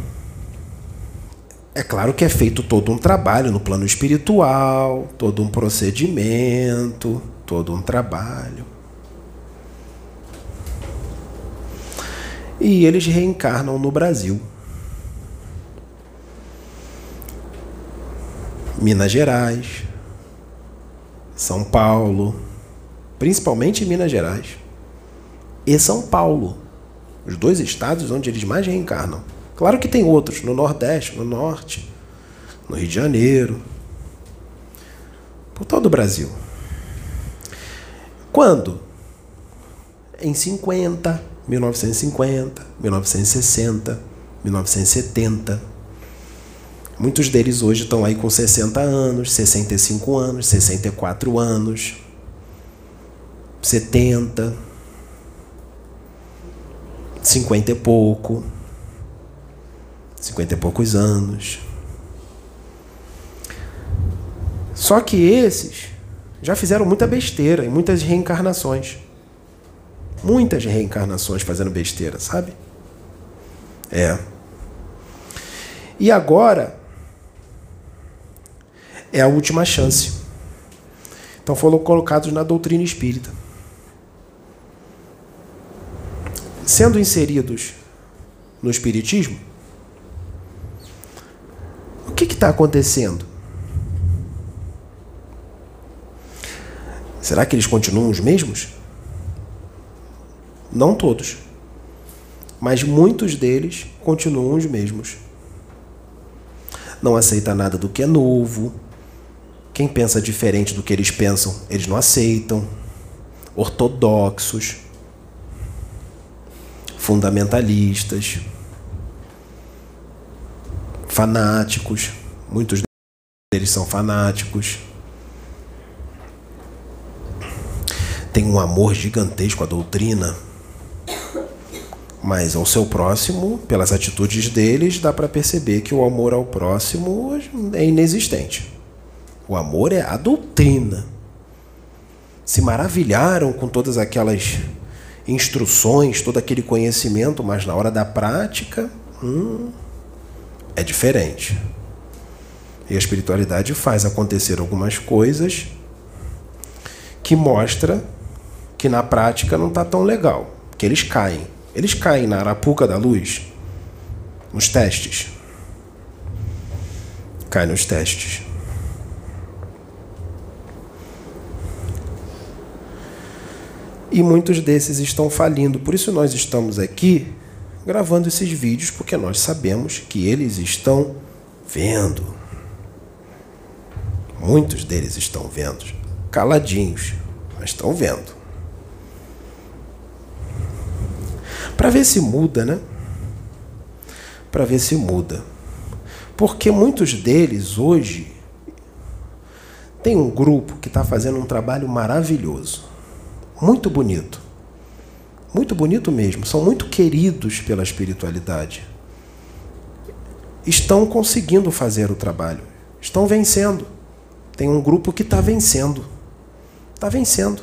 é claro que é feito todo um trabalho no plano espiritual, todo um procedimento, todo um trabalho. E eles reencarnam no Brasil. Minas Gerais, São Paulo, principalmente Minas Gerais e São Paulo. Os dois estados onde eles mais reencarnam. Claro que tem outros, no Nordeste, no Norte, no Rio de Janeiro, por todo o Brasil. Quando? Em 50, 1950, 1960, 1970. Muitos deles hoje estão aí com 60 anos, 65 anos, 64 anos, 70 cinquenta e pouco, cinquenta e poucos anos. Só que esses já fizeram muita besteira e muitas reencarnações. Muitas reencarnações fazendo besteira, sabe? É. E agora é a última chance. Então foram colocados na doutrina espírita. sendo inseridos no Espiritismo, o que está acontecendo? Será que eles continuam os mesmos? Não todos. Mas muitos deles continuam os mesmos. Não aceita nada do que é novo. Quem pensa diferente do que eles pensam, eles não aceitam. Ortodoxos fundamentalistas, fanáticos, muitos deles são fanáticos. Tem um amor gigantesco à doutrina, mas ao seu próximo, pelas atitudes deles, dá para perceber que o amor ao próximo é inexistente. O amor é a doutrina. Se maravilharam com todas aquelas instruções, todo aquele conhecimento, mas na hora da prática, hum, é diferente. E a espiritualidade faz acontecer algumas coisas que mostra que na prática não está tão legal, que eles caem. Eles caem na arapuca da luz, nos testes. Cai nos testes. E muitos desses estão falindo. Por isso nós estamos aqui gravando esses vídeos, porque nós sabemos que eles estão vendo. Muitos deles estão vendo, caladinhos, mas estão vendo. Para ver se muda, né? Para ver se muda. Porque muitos deles hoje tem um grupo que está fazendo um trabalho maravilhoso muito bonito. Muito bonito mesmo. São muito queridos pela espiritualidade. Estão conseguindo fazer o trabalho. Estão vencendo. Tem um grupo que está vencendo. Está vencendo.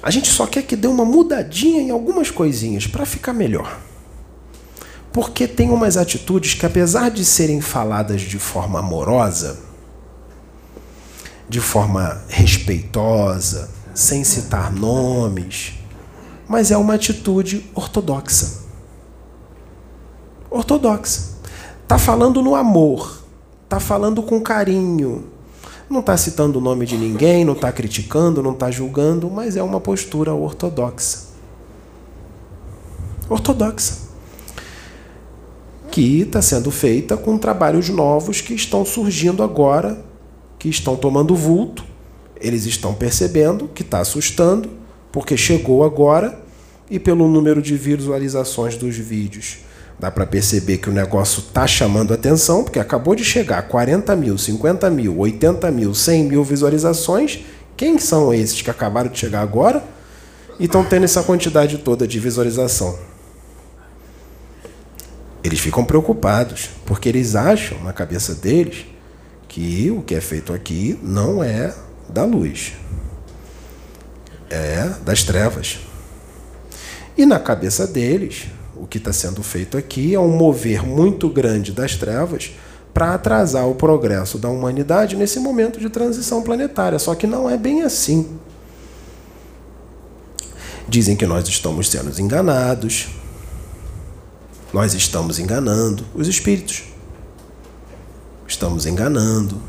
A gente só quer que dê uma mudadinha em algumas coisinhas para ficar melhor. Porque tem umas atitudes que, apesar de serem faladas de forma amorosa, de forma respeitosa, sem citar nomes, mas é uma atitude ortodoxa. Ortodoxa. Está falando no amor, está falando com carinho, não está citando o nome de ninguém, não está criticando, não está julgando, mas é uma postura ortodoxa. Ortodoxa. Que está sendo feita com trabalhos novos que estão surgindo agora, que estão tomando vulto eles estão percebendo que está assustando, porque chegou agora e pelo número de visualizações dos vídeos. Dá para perceber que o negócio tá chamando atenção, porque acabou de chegar 40 mil, 50 mil, 80 mil, 100 mil visualizações. Quem são esses que acabaram de chegar agora e estão tendo essa quantidade toda de visualização? Eles ficam preocupados, porque eles acham na cabeça deles que o que é feito aqui não é da luz, é das trevas. E na cabeça deles, o que está sendo feito aqui é um mover muito grande das trevas para atrasar o progresso da humanidade nesse momento de transição planetária. Só que não é bem assim. Dizem que nós estamos sendo enganados, nós estamos enganando os espíritos. Estamos enganando.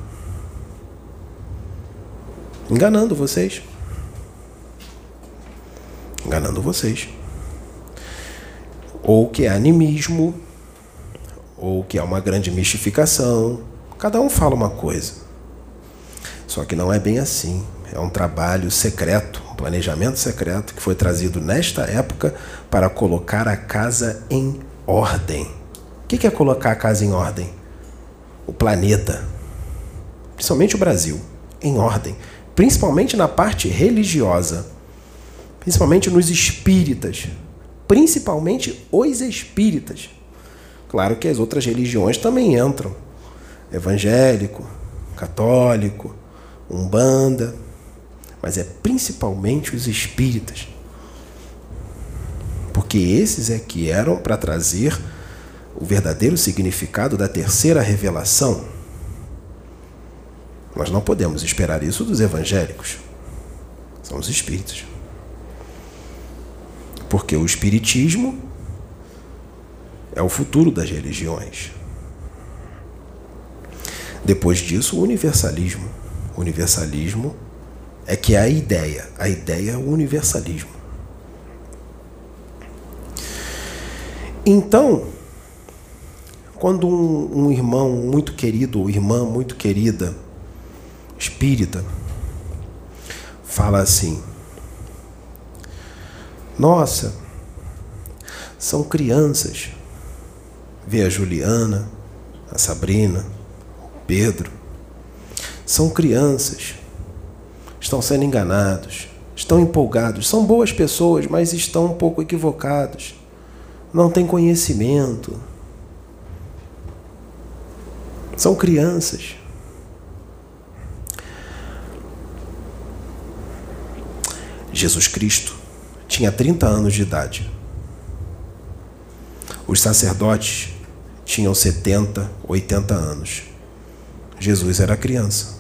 Enganando vocês. Enganando vocês. Ou que é animismo, ou que é uma grande mistificação. Cada um fala uma coisa. Só que não é bem assim. É um trabalho secreto, um planejamento secreto que foi trazido nesta época para colocar a casa em ordem. O que é colocar a casa em ordem? O planeta, principalmente o Brasil, em ordem, principalmente na parte religiosa, principalmente nos espíritas, principalmente os espíritas. Claro que as outras religiões também entram. Evangélico, católico, umbanda, mas é principalmente os espíritas porque esses é que eram para trazer o verdadeiro significado da terceira revelação. Nós não podemos esperar isso dos evangélicos. São os espíritos. Porque o espiritismo é o futuro das religiões. Depois disso, o universalismo. O universalismo é que é a ideia. A ideia é o universalismo. Então, quando um, um irmão muito querido ou irmã muito querida, espírita, fala assim: Nossa, são crianças. Vê a Juliana, a Sabrina, o Pedro. São crianças. Estão sendo enganados, estão empolgados, são boas pessoas, mas estão um pouco equivocados não têm conhecimento. São crianças. Jesus Cristo tinha 30 anos de idade. Os sacerdotes tinham 70, 80 anos. Jesus era criança.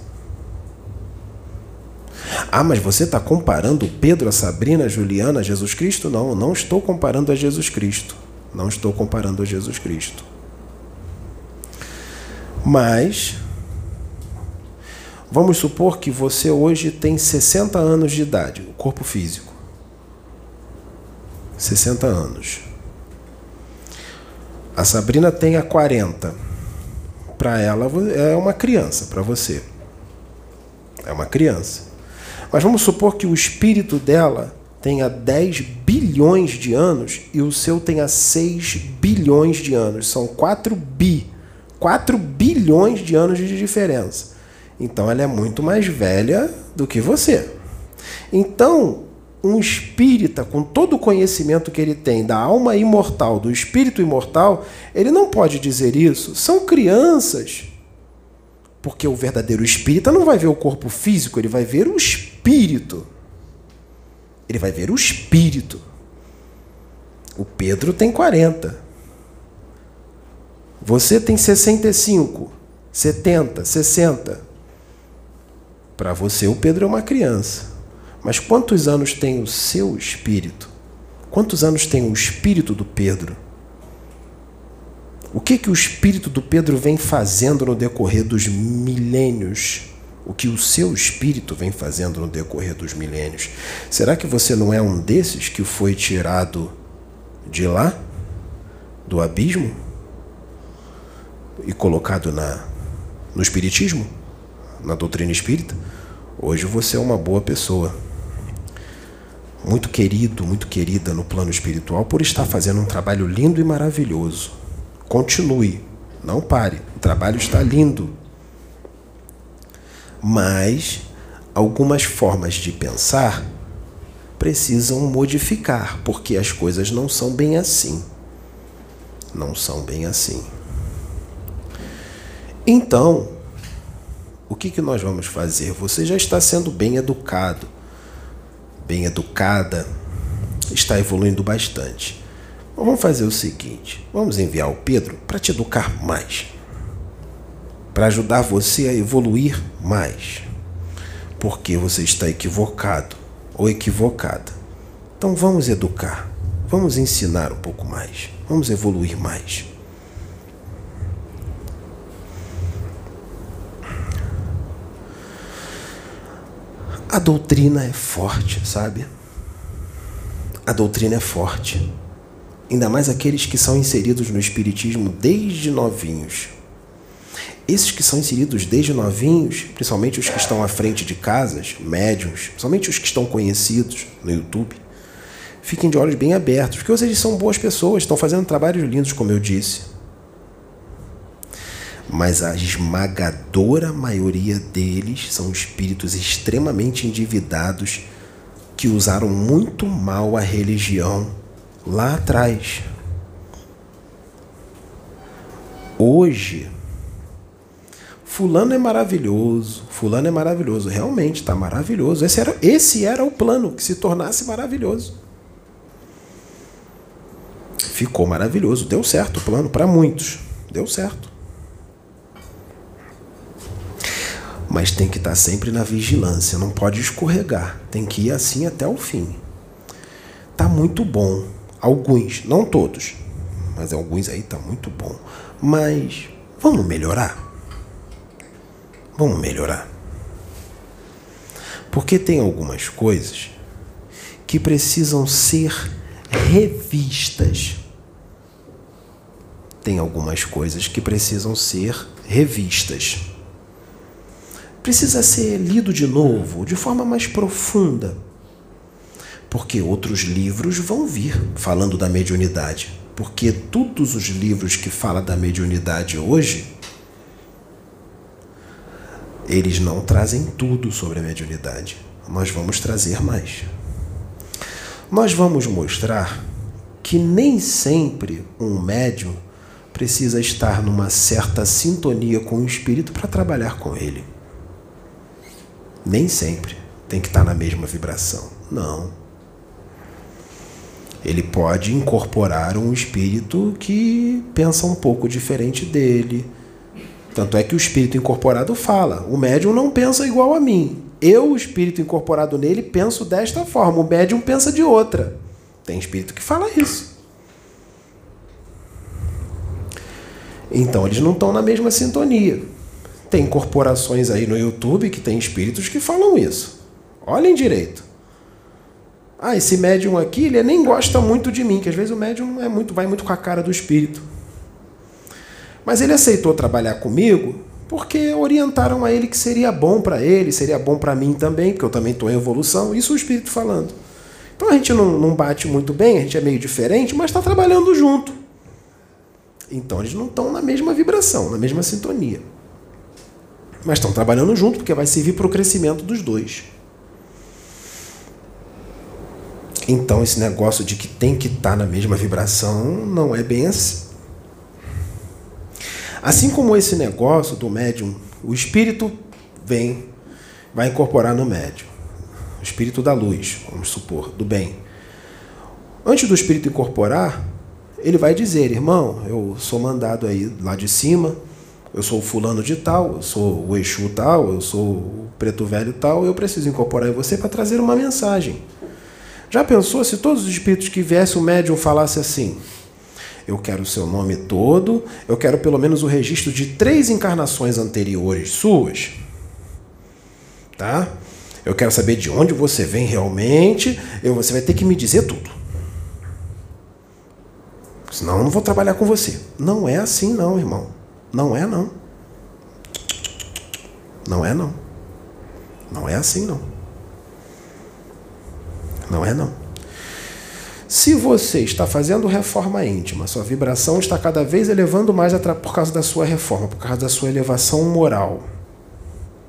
Ah, mas você está comparando Pedro, a Sabrina, a Juliana, a Jesus Cristo? Não, não estou comparando a Jesus Cristo. Não estou comparando a Jesus Cristo. Mas, vamos supor que você hoje tem 60 anos de idade, o corpo físico. 60 anos. A Sabrina tem a 40. Para ela é uma criança, para você. É uma criança. Mas vamos supor que o espírito dela tenha 10 bilhões de anos e o seu tenha 6 bilhões de anos. São 4 bi. 4 bilhões de anos de diferença. Então ela é muito mais velha do que você. Então, um espírita, com todo o conhecimento que ele tem da alma imortal, do espírito imortal, ele não pode dizer isso. São crianças. Porque o verdadeiro espírita não vai ver o corpo físico, ele vai ver o espírito. Ele vai ver o espírito. O Pedro tem 40. Você tem 65, 70, 60. Para você, o Pedro é uma criança. Mas quantos anos tem o seu espírito? Quantos anos tem o espírito do Pedro? O que, que o espírito do Pedro vem fazendo no decorrer dos milênios? O que o seu espírito vem fazendo no decorrer dos milênios? Será que você não é um desses que foi tirado de lá, do abismo, e colocado na, no Espiritismo, na doutrina espírita? Hoje você é uma boa pessoa, muito querido, muito querida no plano espiritual por estar fazendo um trabalho lindo e maravilhoso. Continue, não pare, o trabalho está lindo. Mas algumas formas de pensar precisam modificar, porque as coisas não são bem assim. Não são bem assim. Então, o que, que nós vamos fazer? Você já está sendo bem educado, bem educada, está evoluindo bastante. Vamos fazer o seguinte: vamos enviar o Pedro para te educar mais, para ajudar você a evoluir mais, porque você está equivocado ou equivocada. Então vamos educar, vamos ensinar um pouco mais, vamos evoluir mais. A doutrina é forte, sabe? A doutrina é forte. Ainda mais aqueles que são inseridos no Espiritismo desde novinhos. Esses que são inseridos desde novinhos, principalmente os que estão à frente de casas, médiums, principalmente os que estão conhecidos no YouTube, fiquem de olhos bem abertos, porque vocês são boas pessoas, estão fazendo trabalhos lindos, como eu disse. Mas a esmagadora maioria deles são espíritos extremamente endividados que usaram muito mal a religião lá atrás. Hoje, Fulano é maravilhoso, Fulano é maravilhoso, realmente está maravilhoso. Esse era, esse era o plano, que se tornasse maravilhoso. Ficou maravilhoso, deu certo o plano para muitos, deu certo. Mas tem que estar sempre na vigilância, não pode escorregar, tem que ir assim até o fim. Tá muito bom, alguns, não todos, mas alguns aí tá muito bom. Mas vamos melhorar. Vamos melhorar. Porque tem algumas coisas que precisam ser revistas. Tem algumas coisas que precisam ser revistas. Precisa ser lido de novo, de forma mais profunda. Porque outros livros vão vir falando da mediunidade. Porque todos os livros que falam da mediunidade hoje eles não trazem tudo sobre a mediunidade. Nós vamos trazer mais. Nós vamos mostrar que nem sempre um médium precisa estar numa certa sintonia com o espírito para trabalhar com ele. Nem sempre tem que estar na mesma vibração. Não. Ele pode incorporar um espírito que pensa um pouco diferente dele, tanto é que o espírito incorporado fala: o médium não pensa igual a mim. Eu, o espírito incorporado nele, penso desta forma. O médium pensa de outra. Tem espírito que fala isso. Então eles não estão na mesma sintonia. Tem corporações aí no YouTube que tem espíritos que falam isso. Olhem direito. Ah, esse médium aqui, ele nem gosta muito de mim, que às vezes o médium é muito, vai muito com a cara do espírito. Mas ele aceitou trabalhar comigo porque orientaram a ele que seria bom para ele, seria bom para mim também, porque eu também estou em evolução. Isso o Espírito falando. Então a gente não, não bate muito bem, a gente é meio diferente, mas está trabalhando junto. Então eles não estão na mesma vibração, na mesma sintonia. Mas estão trabalhando junto porque vai servir para o crescimento dos dois. Então esse negócio de que tem que estar tá na mesma vibração não é bem assim. Assim como esse negócio do médium, o espírito vem, vai incorporar no médium. O espírito da luz, vamos supor, do bem. Antes do espírito incorporar, ele vai dizer, irmão, eu sou mandado aí lá de cima, eu sou o fulano de tal, eu sou o Exu tal, eu sou o preto velho tal, eu preciso incorporar em você para trazer uma mensagem. Já pensou se todos os espíritos que viessem o médium falasse assim? eu quero o seu nome todo, eu quero pelo menos o registro de três encarnações anteriores suas. Tá? Eu quero saber de onde você vem realmente, eu, você vai ter que me dizer tudo. Senão eu não vou trabalhar com você. Não é assim não, irmão. Não é não. Não é não. Não é assim não. Não é não. Se você está fazendo reforma íntima, sua vibração está cada vez elevando mais por causa da sua reforma, por causa da sua elevação moral,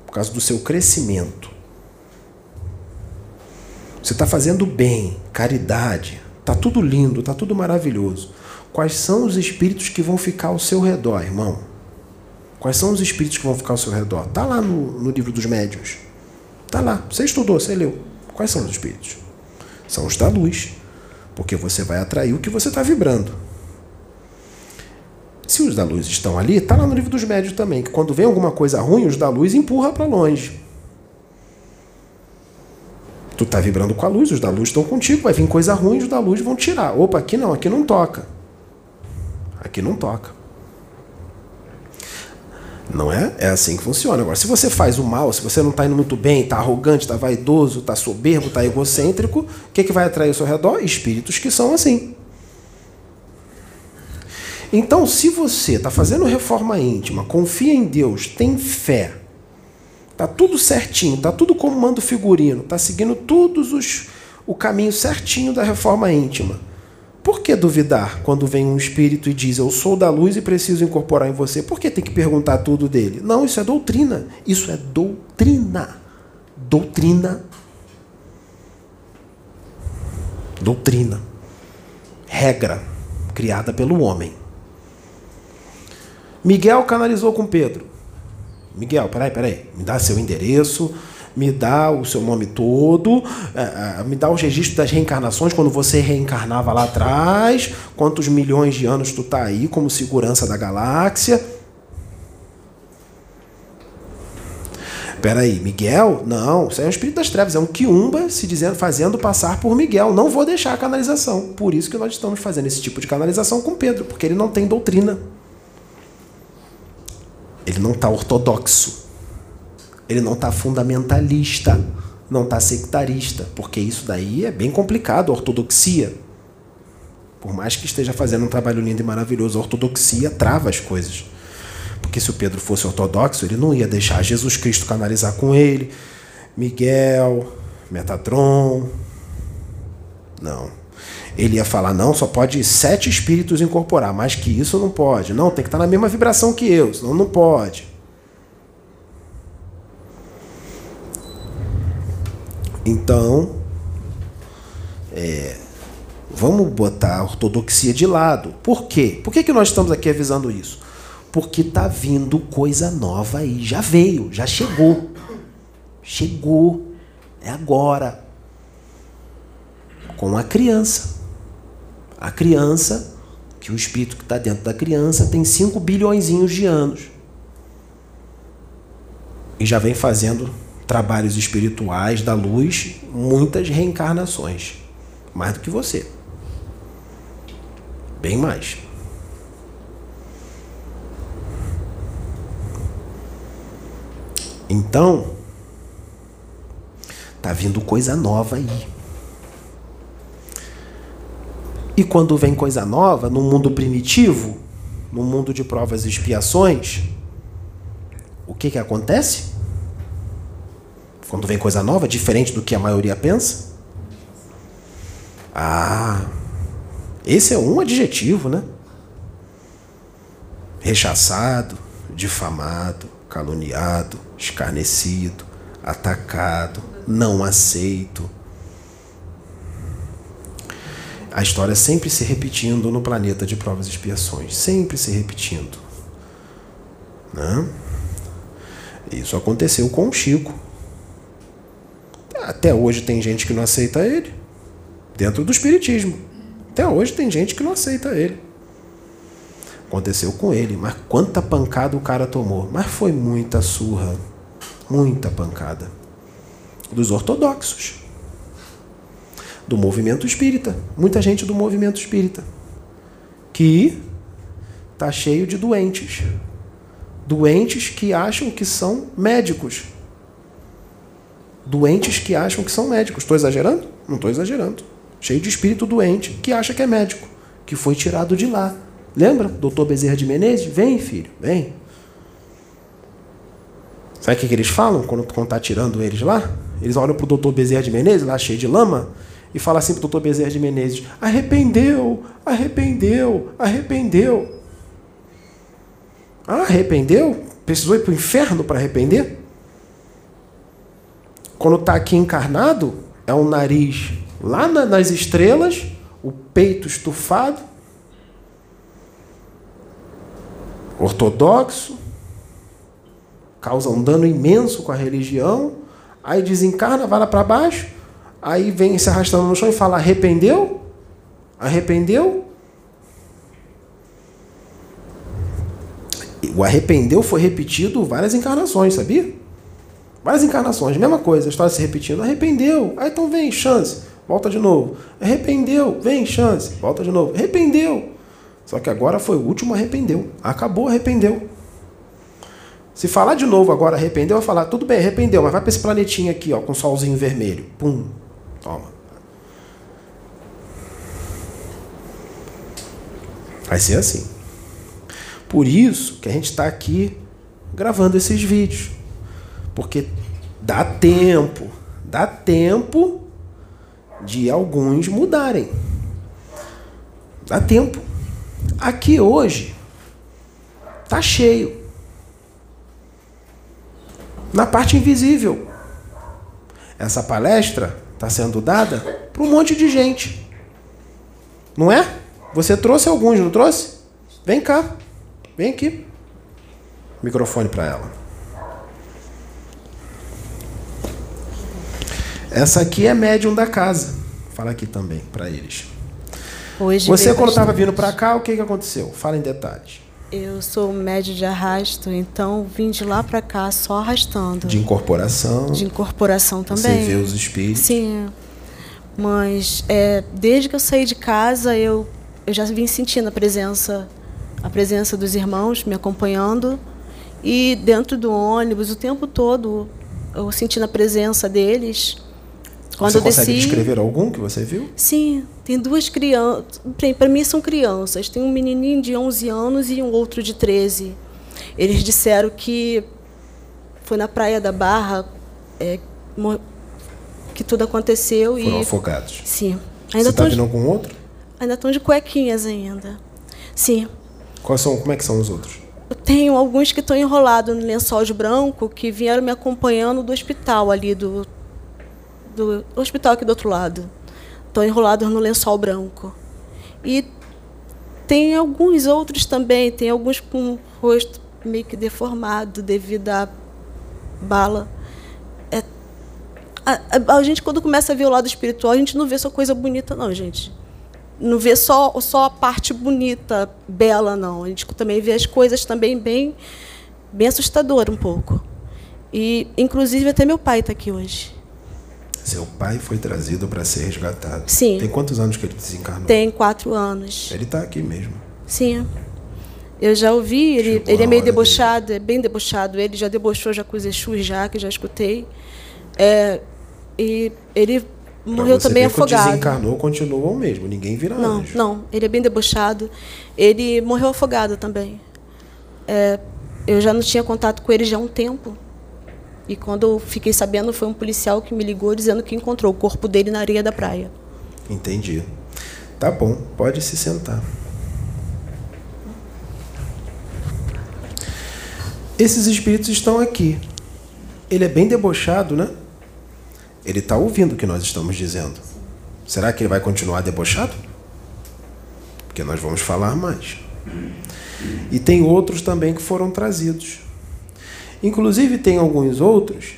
por causa do seu crescimento. Você está fazendo bem, caridade, está tudo lindo, está tudo maravilhoso. Quais são os espíritos que vão ficar ao seu redor, irmão? Quais são os espíritos que vão ficar ao seu redor? Está lá no, no livro dos médios. Está lá. Você estudou, você leu. Quais são os espíritos? São os da luz porque você vai atrair o que você está vibrando. Se os da luz estão ali, está lá no livro dos médios também, que quando vem alguma coisa ruim, os da luz empurra para longe. Tu está vibrando com a luz, os da luz estão contigo, vai vir coisa ruim, os da luz vão tirar. Opa, aqui não, aqui não toca. Aqui não toca. Não é? É assim que funciona. Agora, se você faz o mal, se você não está indo muito bem, está arrogante, está vaidoso, está soberbo, está egocêntrico, o que, que vai atrair ao seu redor? Espíritos que são assim. Então, se você está fazendo reforma íntima, confia em Deus, tem fé, tá tudo certinho, tá tudo como manda o figurino, tá seguindo todos os o caminho certinho da reforma íntima por que duvidar quando vem um espírito e diz eu sou da luz e preciso incorporar em você? Por que tem que perguntar tudo dele? Não, isso é doutrina. Isso é doutrina. Doutrina. Doutrina. Regra criada pelo homem. Miguel canalizou com Pedro. Miguel, peraí, peraí, me dá seu endereço, me dá o seu nome todo, é, é, me dá os registros das reencarnações, quando você reencarnava lá atrás, quantos milhões de anos tu tá aí como segurança da galáxia. Peraí, Miguel? Não, isso é um espírito das trevas, é um quiumba se dizendo, fazendo passar por Miguel. Não vou deixar a canalização. Por isso que nós estamos fazendo esse tipo de canalização com Pedro, porque ele não tem doutrina. Ele não está ortodoxo. Ele não está fundamentalista, não está sectarista, porque isso daí é bem complicado, a ortodoxia. Por mais que esteja fazendo um trabalho lindo e maravilhoso, a ortodoxia trava as coisas. Porque se o Pedro fosse ortodoxo, ele não ia deixar Jesus Cristo canalizar com ele, Miguel, Metatron. Não. Ele ia falar, não, só pode sete espíritos incorporar, mais que isso não pode. Não, tem que estar na mesma vibração que eu, senão não pode. Então, é, vamos botar a ortodoxia de lado. Por quê? Por que, que nós estamos aqui avisando isso? Porque está vindo coisa nova aí. Já veio, já chegou. Chegou. É agora. Com a criança. A criança, que o espírito que está dentro da criança tem 5 bilhões de anos. E já vem fazendo trabalhos espirituais da luz muitas reencarnações. Mais do que você. Bem mais. Então, tá vindo coisa nova aí. E quando vem coisa nova, no mundo primitivo, no mundo de provas e expiações, o que que acontece? Quando vem coisa nova, diferente do que a maioria pensa? Ah, esse é um adjetivo, né? Rechaçado, difamado, caluniado, escarnecido, atacado, não aceito. A história sempre se repetindo no planeta de provas e expiações, sempre se repetindo. Né? Isso aconteceu com o Chico. Até hoje tem gente que não aceita ele. Dentro do Espiritismo. Até hoje tem gente que não aceita ele. Aconteceu com ele, mas quanta pancada o cara tomou. Mas foi muita surra. Muita pancada. Dos ortodoxos. Do movimento espírita. Muita gente do movimento espírita. Que está cheio de doentes. Doentes que acham que são médicos doentes que acham que são médicos. Estou exagerando? Não estou exagerando. Cheio de espírito doente que acha que é médico, que foi tirado de lá. Lembra? Doutor Bezerra de Menezes? Vem, filho, vem. Sabe o que, que eles falam quando está tirando eles lá? Eles olham para o doutor Bezerra de Menezes, lá cheio de lama. e fala assim para o doutor Bezerra de Menezes: arrependeu, arrependeu, arrependeu. Ah, arrependeu? Precisou ir para o inferno para arrepender? Quando está aqui encarnado, é um nariz lá nas estrelas, o peito estufado, ortodoxo, causa um dano imenso com a religião, aí desencarna, vai lá para baixo, aí vem se arrastando no chão e fala: arrependeu? Arrependeu? O arrependeu foi repetido várias encarnações, sabia? Várias encarnações, mesma coisa, a história se repetindo. Arrependeu, aí então vem, chance, volta de novo. Arrependeu, vem, chance, volta de novo. Arrependeu. Só que agora foi o último, arrependeu. Acabou, arrependeu. Se falar de novo agora, arrependeu, vai falar, tudo bem, arrependeu, mas vai para esse planetinho aqui, ó, com solzinho vermelho. Pum, toma. Vai ser assim. Por isso que a gente está aqui gravando esses vídeos. Porque dá tempo, dá tempo de alguns mudarem. Dá tempo. Aqui hoje tá cheio. Na parte invisível. Essa palestra está sendo dada para um monte de gente. Não é? Você trouxe alguns, não trouxe? Vem cá. Vem aqui. Microfone para ela. Essa aqui é médium da casa. Fala aqui também para eles. Hoje Você, quando estava vindo para cá, o que, que aconteceu? Fala em detalhes. Eu sou médio de arrasto, então vim de lá para cá só arrastando. De incorporação. De incorporação também. Você vê os espíritos. Sim. Mas é, desde que eu saí de casa, eu, eu já vim sentindo a presença a presença dos irmãos me acompanhando e dentro do ônibus o tempo todo eu sentindo a presença deles. Quando você consegue desci, descrever algum que você viu? Sim, tem duas crianças. Para mim são crianças. Tem um menininho de 11 anos e um outro de 13. Eles disseram que foi na Praia da Barra é, que tudo aconteceu. Foram e... afogados. Sim. Ainda você está vindo com outro? Ainda estão de cuequinhas ainda. Sim. Quais são, como é que são os outros? Eu tenho alguns que estão enrolados no lençol de branco que vieram me acompanhando do hospital ali do, do hospital aqui do outro lado. Estão enrolados no lençol branco. E tem alguns outros também, tem alguns com o rosto meio que deformado devido à bala. É, a, a, a, gente, quando começa a ver o lado espiritual, a gente não vê só coisa bonita, não, gente não vê só, só a parte bonita, bela, não. A gente também vê as coisas também bem, bem assustador um pouco. E, inclusive, até meu pai está aqui hoje. Seu pai foi trazido para ser resgatado. Sim. Tem quantos anos que ele desencarnou? Tem quatro anos. Ele está aqui mesmo. Sim. Eu já ouvi, ele, ele é meio debochado, dele. é bem debochado. Ele já debochou já com os Exus, já, que já escutei. É, e ele morreu também afogado. desencarnou, continua o mesmo, ninguém vira não, anjo. Não, ele é bem debochado. Ele morreu afogado também. É, eu já não tinha contato com ele já há um tempo. E quando eu fiquei sabendo, foi um policial que me ligou dizendo que encontrou o corpo dele na areia da praia. Entendi. Tá bom, pode se sentar. Esses espíritos estão aqui. Ele é bem debochado, né? Ele está ouvindo o que nós estamos dizendo. Será que ele vai continuar debochado? Porque nós vamos falar mais. E tem outros também que foram trazidos. Inclusive, tem alguns outros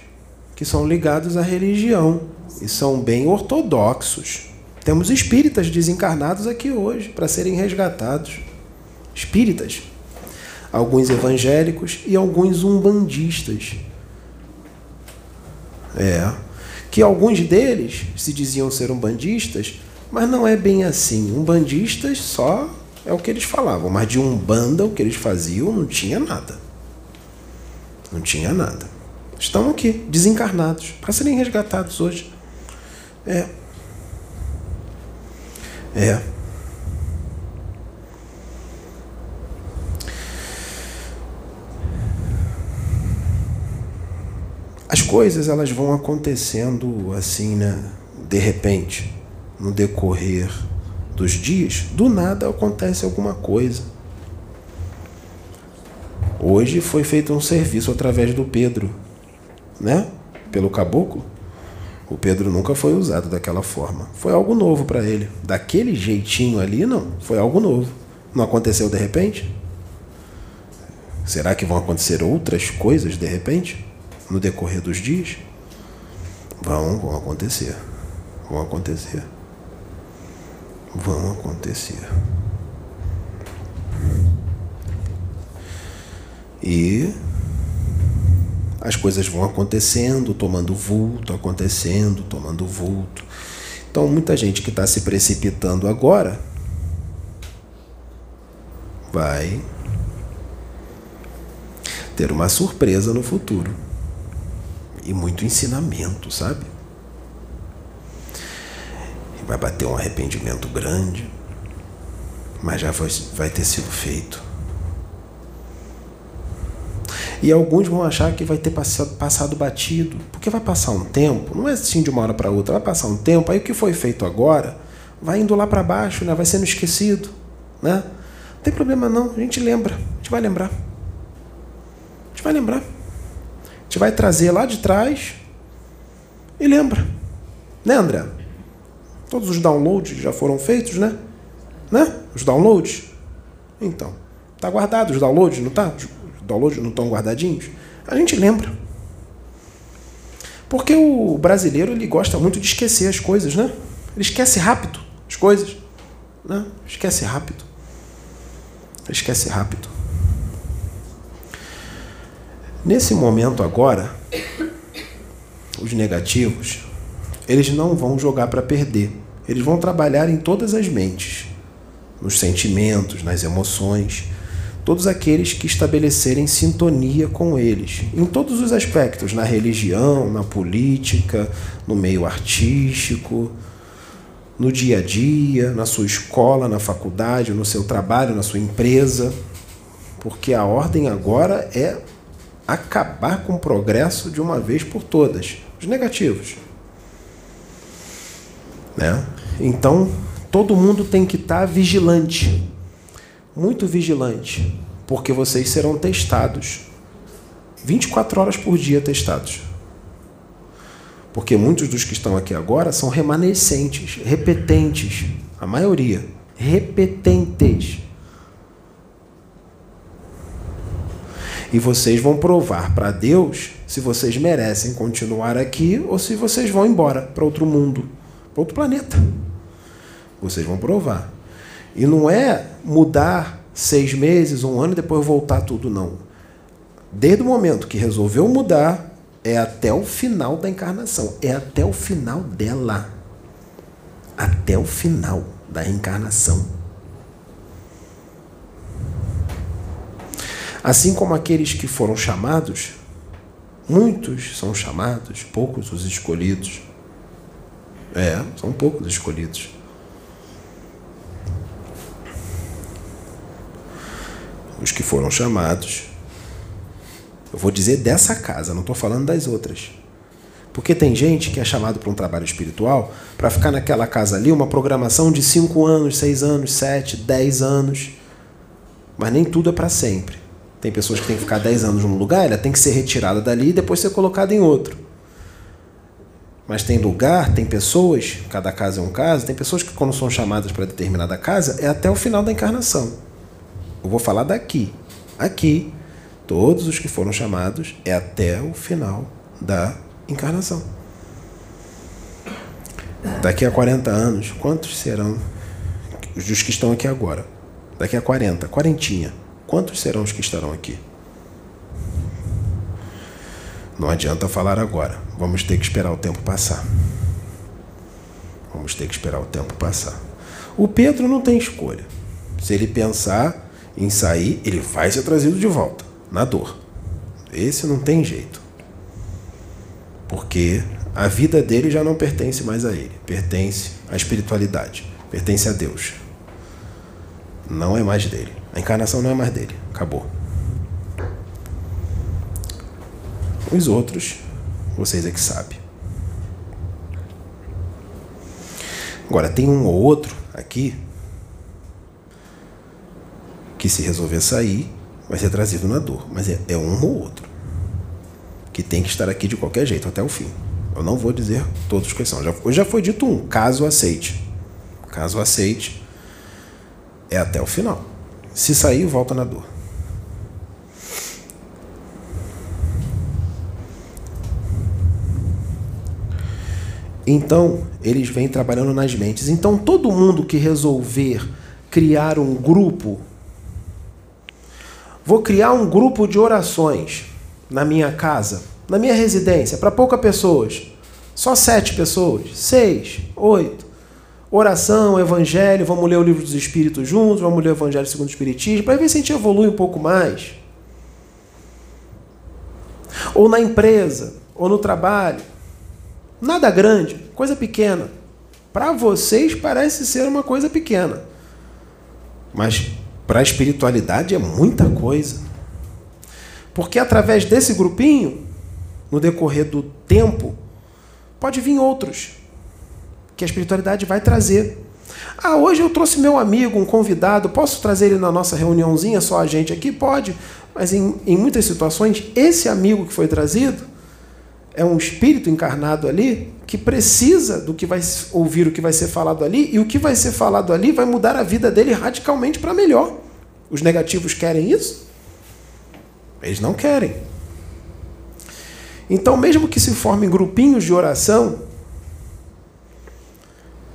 que são ligados à religião e são bem ortodoxos. Temos espíritas desencarnados aqui hoje para serem resgatados. Espíritas. Alguns evangélicos e alguns umbandistas. É que alguns deles se diziam ser umbandistas, mas não é bem assim. Umbandistas só é o que eles falavam, mas de umbanda o que eles faziam não tinha nada. Não tinha nada. Estão aqui, desencarnados, para serem resgatados hoje. É. É. as coisas elas vão acontecendo assim, né? De repente. no decorrer dos dias, do nada acontece alguma coisa. Hoje foi feito um serviço através do Pedro, né? Pelo caboclo. O Pedro nunca foi usado daquela forma. Foi algo novo para ele. Daquele jeitinho ali, não. Foi algo novo. Não aconteceu de repente? Será que vão acontecer outras coisas de repente? No decorrer dos dias? Vão, vão acontecer. Vão acontecer. Vão acontecer. E as coisas vão acontecendo, tomando vulto, acontecendo, tomando vulto. Então, muita gente que está se precipitando agora vai ter uma surpresa no futuro e muito ensinamento, sabe? Vai bater um arrependimento grande, mas já vai, vai ter sido feito. E alguns vão achar que vai ter passado, passado batido, porque vai passar um tempo, não é assim de uma hora para outra, vai passar um tempo, aí o que foi feito agora vai indo lá para baixo, né? vai sendo esquecido. Né? Não tem problema não, a gente lembra, a gente vai lembrar. A gente vai lembrar. A gente vai trazer lá de trás e lembra. Né, André? Todos os downloads já foram feitos, né? Né? Os downloads. Então, tá guardado os downloads, não tá? Downloads não estão guardadinhos? A gente lembra. Porque o brasileiro ele gosta muito de esquecer as coisas, né? Ele esquece rápido as coisas. Né? Esquece rápido. Esquece rápido. Nesse momento agora, os negativos, eles não vão jogar para perder. Eles vão trabalhar em todas as mentes, nos sentimentos, nas emoções todos aqueles que estabelecerem sintonia com eles, em todos os aspectos, na religião, na política, no meio artístico, no dia a dia, na sua escola, na faculdade, no seu trabalho, na sua empresa, porque a ordem agora é acabar com o progresso de uma vez por todas, os negativos. Né? Então, todo mundo tem que estar vigilante muito vigilante, porque vocês serão testados. 24 horas por dia testados. Porque muitos dos que estão aqui agora são remanescentes, repetentes, a maioria, repetentes. E vocês vão provar para Deus se vocês merecem continuar aqui ou se vocês vão embora para outro mundo, para outro planeta. Vocês vão provar. E não é mudar seis meses, um ano e depois voltar tudo, não. Desde o momento que resolveu mudar, é até o final da encarnação, é até o final dela. Até o final da reencarnação. Assim como aqueles que foram chamados, muitos são chamados, poucos os escolhidos. É, são poucos os escolhidos. Os que foram chamados. Eu vou dizer dessa casa, não estou falando das outras. Porque tem gente que é chamado para um trabalho espiritual para ficar naquela casa ali uma programação de 5 anos, 6 anos, 7, 10 anos. Mas nem tudo é para sempre. Tem pessoas que têm que ficar 10 anos num lugar, ela tem que ser retirada dali e depois ser colocada em outro. Mas tem lugar, tem pessoas, cada casa é um caso, tem pessoas que, quando são chamadas para determinada casa, é até o final da encarnação. Eu vou falar daqui. Aqui, todos os que foram chamados é até o final da encarnação. Daqui a 40 anos, quantos serão os que estão aqui agora? Daqui a 40, quarentinha, quantos serão os que estarão aqui? Não adianta falar agora. Vamos ter que esperar o tempo passar. Vamos ter que esperar o tempo passar. O Pedro não tem escolha. Se ele pensar, em sair, ele vai ser trazido de volta, na dor. Esse não tem jeito. Porque a vida dele já não pertence mais a ele, pertence à espiritualidade, pertence a Deus. Não é mais dele. A encarnação não é mais dele. Acabou. Os outros, vocês é que sabem. Agora, tem um ou outro aqui que, se resolver sair, vai ser trazido na dor. Mas é, é um ou outro que tem que estar aqui de qualquer jeito, até o fim. Eu não vou dizer todos quais são. Já, já foi dito um, caso aceite. Caso aceite, é até o final. Se sair, volta na dor. Então, eles vêm trabalhando nas mentes. Então, todo mundo que resolver criar um grupo, vou criar um grupo de orações na minha casa, na minha residência, para poucas pessoas. Só sete pessoas, seis, oito. Oração, evangelho, vamos ler o livro dos Espíritos juntos, vamos ler o Evangelho segundo o Espiritismo, para ver se a gente evolui um pouco mais. Ou na empresa, ou no trabalho Nada grande, coisa pequena. Para vocês parece ser uma coisa pequena. Mas para a espiritualidade é muita coisa. Porque através desse grupinho, no decorrer do tempo, pode vir outros que a espiritualidade vai trazer. Ah, hoje eu trouxe meu amigo, um convidado, posso trazer ele na nossa reuniãozinha, só a gente aqui? Pode. Mas em, em muitas situações, esse amigo que foi trazido é um espírito encarnado ali que precisa do que vai ouvir o que vai ser falado ali e o que vai ser falado ali vai mudar a vida dele radicalmente para melhor. Os negativos querem isso? Eles não querem. Então, mesmo que se formem grupinhos de oração,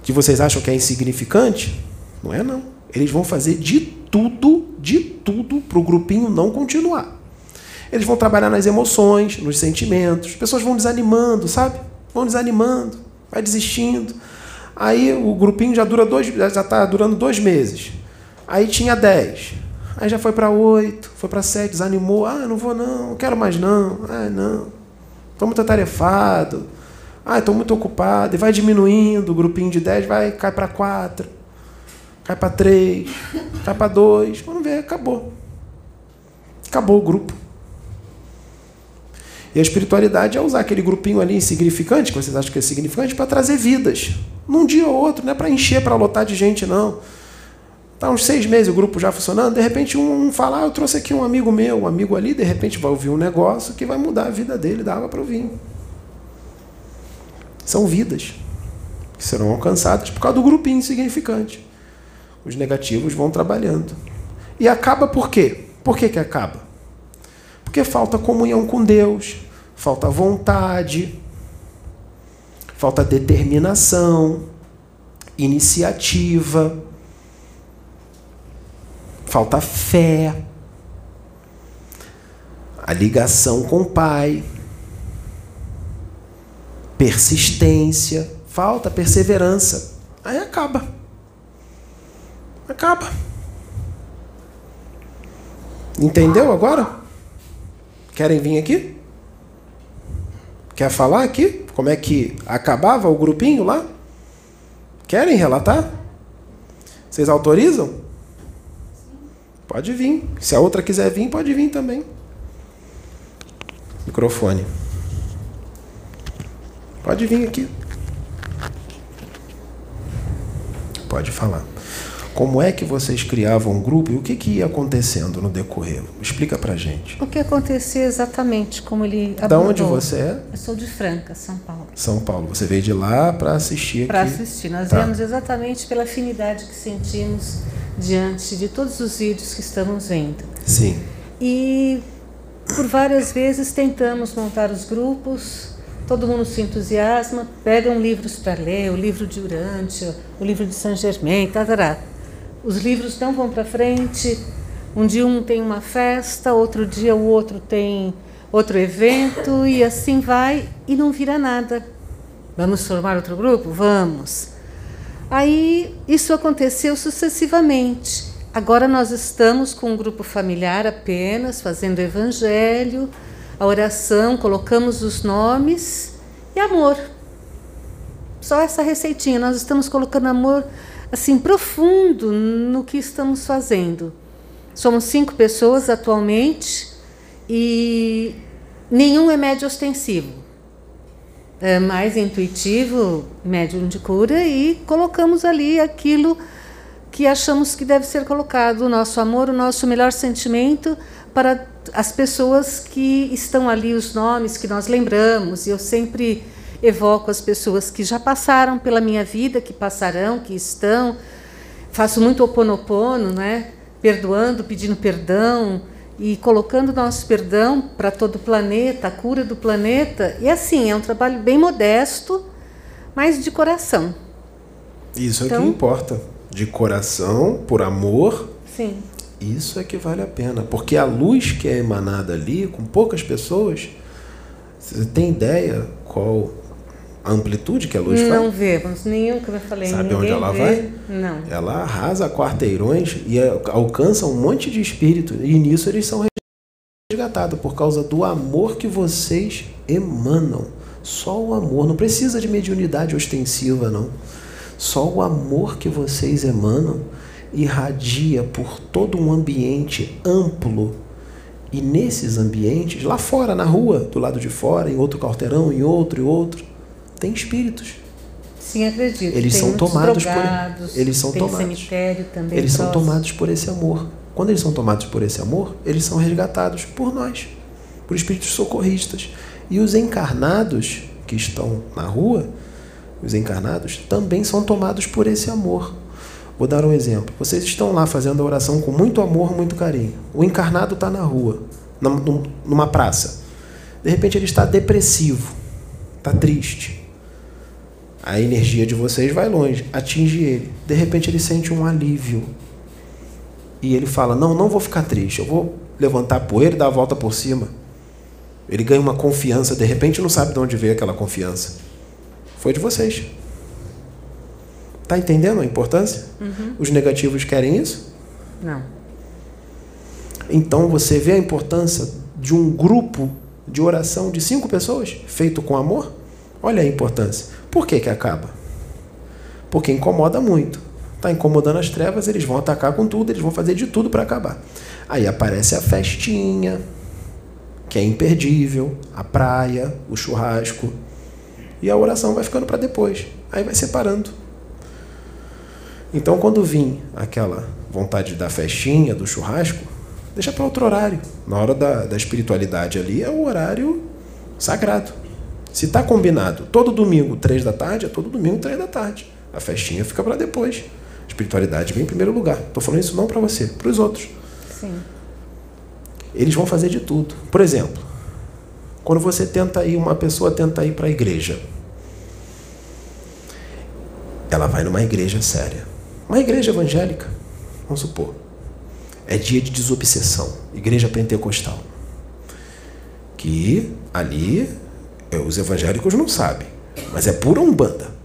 que vocês acham que é insignificante, não é não. Eles vão fazer de tudo, de tudo para o grupinho não continuar. Eles vão trabalhar nas emoções, nos sentimentos. As pessoas vão desanimando, sabe? Vão desanimando, vai desistindo. Aí o grupinho já dura dois, já está durando dois meses. Aí tinha dez. Aí já foi para oito, foi para sete, desanimou. Ah, não vou não, não quero mais não. Ah, não. Estou muito atarefado. Ah, estou muito ocupado. E vai diminuindo, o grupinho de dez vai, cai para quatro, cai para três, cai para dois. Vamos ver, acabou. Acabou o grupo. E a espiritualidade é usar aquele grupinho ali insignificante, que vocês acham que é significante, para trazer vidas. Num dia ou outro, não é para encher, para lotar de gente, não. Está uns seis meses o grupo já funcionando, de repente um, um fala, ah, eu trouxe aqui um amigo meu, um amigo ali, de repente vai ouvir um negócio que vai mudar a vida dele da água para o vinho. São vidas que serão alcançadas por causa do grupinho insignificante. Os negativos vão trabalhando. E acaba por quê? Por que, que acaba? Porque falta comunhão com Deus, falta vontade, falta determinação, iniciativa, falta fé, a ligação com o Pai, persistência, falta perseverança. Aí acaba. Acaba. Entendeu agora? Querem vir aqui? Quer falar aqui? Como é que acabava o grupinho lá? Querem relatar? Vocês autorizam? Pode vir. Se a outra quiser vir, pode vir também. Microfone. Pode vir aqui. Pode falar. Como é que vocês criavam um grupo e o que, que ia acontecendo no decorrer? Explica pra gente. O que acontecia exatamente, como ele Da onde você é? Eu sou de Franca, São Paulo. São Paulo. Você veio de lá para assistir aqui? Para assistir. Nós tá. viemos exatamente pela afinidade que sentimos diante de todos os vídeos que estamos vendo. Sim. E por várias vezes tentamos montar os grupos, todo mundo se entusiasma, pegam livros para ler, o livro de Urântia, o livro de Saint Germain, tarará os livros não vão para frente. Um dia um tem uma festa, outro dia o outro tem outro evento e assim vai e não vira nada. Vamos formar outro grupo? Vamos. Aí isso aconteceu sucessivamente. Agora nós estamos com um grupo familiar apenas, fazendo evangelho, a oração, colocamos os nomes e amor. Só essa receitinha, nós estamos colocando amor assim profundo no que estamos fazendo. Somos cinco pessoas atualmente e nenhum é médio ostensivo. é, mais intuitivo, médium de cura, e colocamos ali aquilo que achamos que deve ser colocado, o nosso amor, o nosso melhor sentimento para as pessoas que estão ali, os nomes que nós lembramos. E eu sempre evoco as pessoas que já passaram pela minha vida, que passarão, que estão. Faço muito oponopono, né? perdoando, pedindo perdão e colocando nosso perdão para todo o planeta, a cura do planeta. E assim, é um trabalho bem modesto, mas de coração. Isso então, é que importa. De coração, por amor. Sim. Isso é que vale a pena. Porque a luz que é emanada ali, com poucas pessoas, você tem ideia qual a amplitude que a luz não faz? Não vemos nenhum, como eu falei. Sabe onde ela vê? vai? Não. Ela arrasa quarteirões e alcança um monte de espírito. E nisso eles são resgatados por causa do amor que vocês emanam. Só o amor. Não precisa de mediunidade ostensiva, não. Só o amor que vocês emanam irradia por todo um ambiente amplo. E nesses ambientes, lá fora, na rua, do lado de fora, em outro quarteirão, em outro e outro, tem espíritos. Sim, acredito. Eles tem são tomados drogados, por eles são tem tomados. cemitério também. Eles próximo. são tomados por esse amor. Quando eles são tomados por esse amor, eles são resgatados por nós, por espíritos socorristas. E os encarnados que estão na rua, os encarnados também são tomados por esse amor. Vou dar um exemplo. Vocês estão lá fazendo a oração com muito amor, muito carinho. O encarnado está na rua, numa praça. De repente ele está depressivo, está triste. A energia de vocês vai longe, atinge ele. De repente ele sente um alívio. E ele fala: Não, não vou ficar triste, eu vou levantar a poeira e dar a volta por cima. Ele ganha uma confiança, de repente não sabe de onde veio aquela confiança. Foi de vocês. Tá entendendo a importância? Uhum. Os negativos querem isso? Não. Então você vê a importância de um grupo de oração de cinco pessoas feito com amor? Olha a importância. Por que, que acaba? Porque incomoda muito. Está incomodando as trevas, eles vão atacar com tudo, eles vão fazer de tudo para acabar. Aí aparece a festinha, que é imperdível, a praia, o churrasco. E a oração vai ficando para depois. Aí vai separando. Então, quando vim aquela vontade da festinha, do churrasco, deixa para outro horário. Na hora da, da espiritualidade ali é o horário sagrado. Se está combinado todo domingo, três da tarde, é todo domingo, três da tarde. A festinha fica para depois. A espiritualidade vem em primeiro lugar. Estou falando isso não para você, para os outros. Sim. Eles vão fazer de tudo. Por exemplo, quando você tenta ir, uma pessoa tenta ir para a igreja, ela vai numa igreja séria. Uma igreja evangélica, vamos supor. É dia de desobsessão, igreja pentecostal. Que ali os evangélicos não sabem, mas é pura umbanda.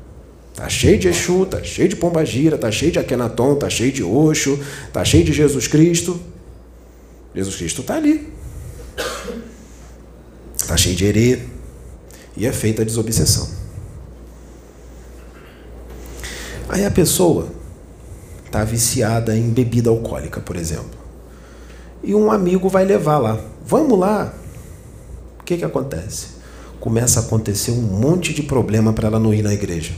Tá cheio de Exu, tá cheio de Pombagira, tá cheio de Akenaton, tá cheio de Oxo, tá cheio de Jesus Cristo. Jesus Cristo tá ali. Tá cheio de herê. E é feita a desobsessão. Aí a pessoa está viciada em bebida alcoólica, por exemplo. E um amigo vai levar lá. Vamos lá. O que, que acontece? Começa a acontecer um monte de problema para ela não ir na igreja.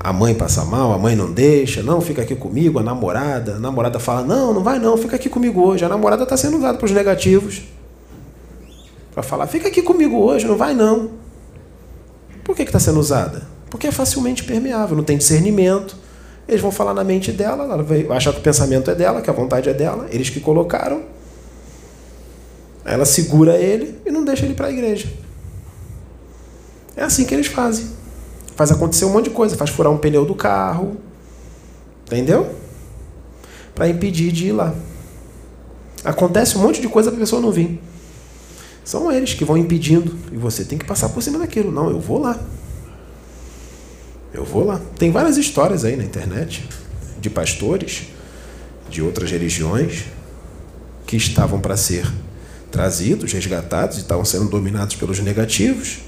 A mãe passa mal, a mãe não deixa, não, fica aqui comigo, a namorada, a namorada fala, não, não vai não, fica aqui comigo hoje. A namorada está sendo usada para os negativos. Para falar, fica aqui comigo hoje, não vai não. Por que está sendo usada? Porque é facilmente permeável, não tem discernimento. Eles vão falar na mente dela, ela vai achar que o pensamento é dela, que a vontade é dela, eles que colocaram. Ela segura ele e não deixa ele para a igreja. É assim que eles fazem. Faz acontecer um monte de coisa, faz furar um pneu do carro. Entendeu? Para impedir de ir lá. Acontece um monte de coisa para a pessoa não vir. São eles que vão impedindo. E você tem que passar por cima daquilo. Não, eu vou lá. Eu vou lá. Tem várias histórias aí na internet de pastores de outras religiões que estavam para ser trazidos, resgatados e estavam sendo dominados pelos negativos.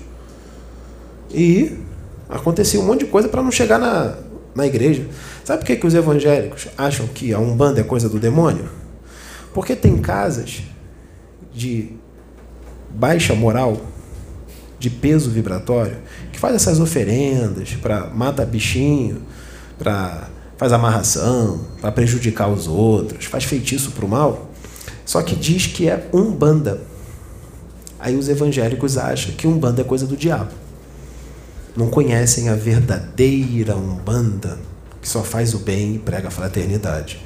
E acontecia um monte de coisa para não chegar na, na igreja. Sabe por que, que os evangélicos acham que a Umbanda é coisa do demônio? Porque tem casas de baixa moral, de peso vibratório, que faz essas oferendas para mata bichinho, para faz amarração, para prejudicar os outros, faz feitiço para o mal, só que diz que é umbanda. Aí os evangélicos acham que umbanda é coisa do diabo. Não conhecem a verdadeira umbanda, que só faz o bem e prega a fraternidade.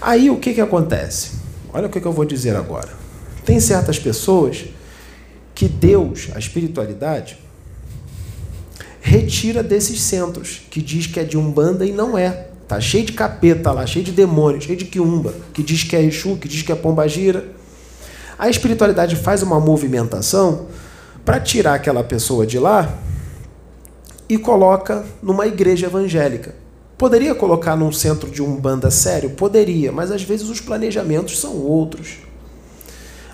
Aí o que, que acontece? Olha o que, que eu vou dizer agora. Tem certas pessoas que Deus, a espiritualidade, retira desses centros, que diz que é de Umbanda e não é. Tá cheio de capeta lá, cheio de demônios, cheio de quiumba, que diz que é Exu, que diz que é Pombagira. A espiritualidade faz uma movimentação para tirar aquela pessoa de lá e coloca numa igreja evangélica. Poderia colocar num centro de umbanda sério? Poderia, mas às vezes os planejamentos são outros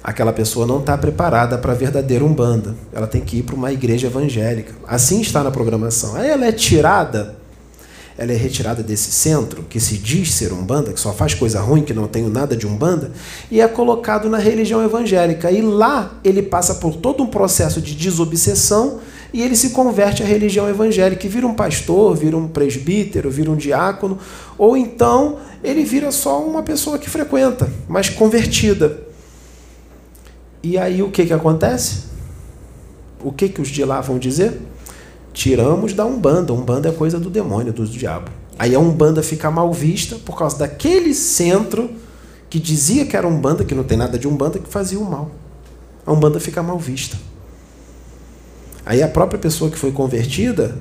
aquela pessoa não está preparada para a verdadeira Umbanda. Ela tem que ir para uma igreja evangélica. Assim está na programação. Aí ela é tirada, ela é retirada desse centro, que se diz ser Umbanda, que só faz coisa ruim, que não tem nada de Umbanda, e é colocado na religião evangélica. E lá ele passa por todo um processo de desobsessão e ele se converte à religião evangélica e vira um pastor, vira um presbítero, vira um diácono, ou então ele vira só uma pessoa que frequenta, mas convertida. E aí o que, que acontece? O que, que os de lá vão dizer? Tiramos da Umbanda. Umbanda é coisa do demônio, do diabo. Aí a Umbanda fica mal vista por causa daquele centro que dizia que era Umbanda, que não tem nada de Umbanda, que fazia o mal. A Umbanda fica mal vista. Aí a própria pessoa que foi convertida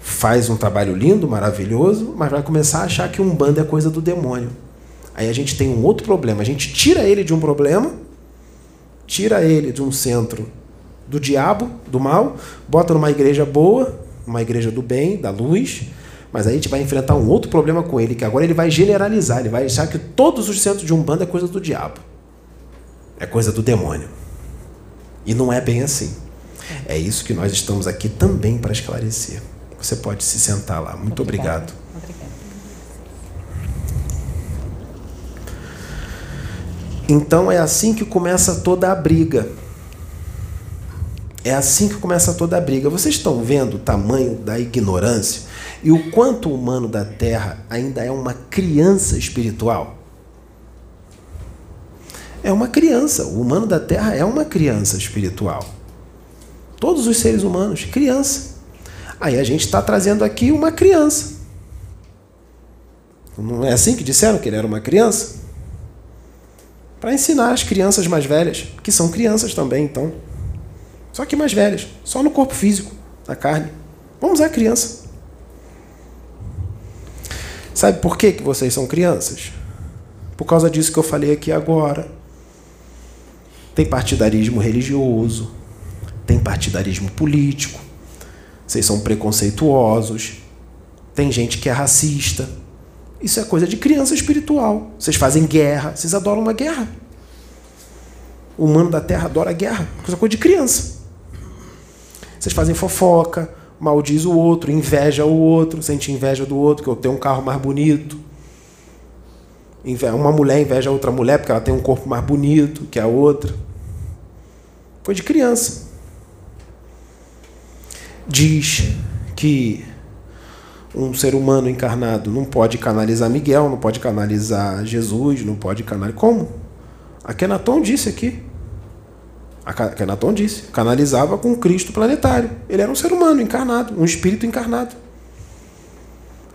faz um trabalho lindo, maravilhoso, mas vai começar a achar que Umbanda é coisa do demônio. Aí a gente tem um outro problema. A gente tira ele de um problema, tira ele de um centro do diabo, do mal, bota numa igreja boa, uma igreja do bem, da luz, mas aí a gente vai enfrentar um outro problema com ele, que agora ele vai generalizar, ele vai achar que todos os centros de Umbanda é coisa do diabo. É coisa do demônio. E não é bem assim. É isso que nós estamos aqui também para esclarecer. Você pode se sentar lá. Muito obrigado. Então é assim que começa toda a briga. É assim que começa toda a briga. Vocês estão vendo o tamanho da ignorância e o quanto o humano da Terra ainda é uma criança espiritual? É uma criança. O humano da Terra é uma criança espiritual. Todos os seres humanos, criança. Aí a gente está trazendo aqui uma criança. Não é assim que disseram que ele era uma criança? para ensinar as crianças mais velhas, que são crianças também, então. Só que mais velhas, só no corpo físico, na carne. Vamos usar criança. Sabe por que, que vocês são crianças? Por causa disso que eu falei aqui agora. Tem partidarismo religioso, tem partidarismo político, vocês são preconceituosos, tem gente que é racista, isso é coisa de criança espiritual. Vocês fazem guerra, vocês adoram uma guerra. O humano da terra adora a guerra, isso é coisa de criança. Vocês fazem fofoca, maldiz o outro, inveja o outro, sente inveja do outro, que eu tenho um carro mais bonito. Uma mulher inveja a outra mulher porque ela tem um corpo mais bonito que a outra. Foi de criança. Diz que um ser humano encarnado não pode canalizar Miguel, não pode canalizar Jesus, não pode canalizar. Como? A Kenaton disse aqui. A Kenaton disse. Canalizava com Cristo planetário. Ele era um ser humano encarnado, um espírito encarnado.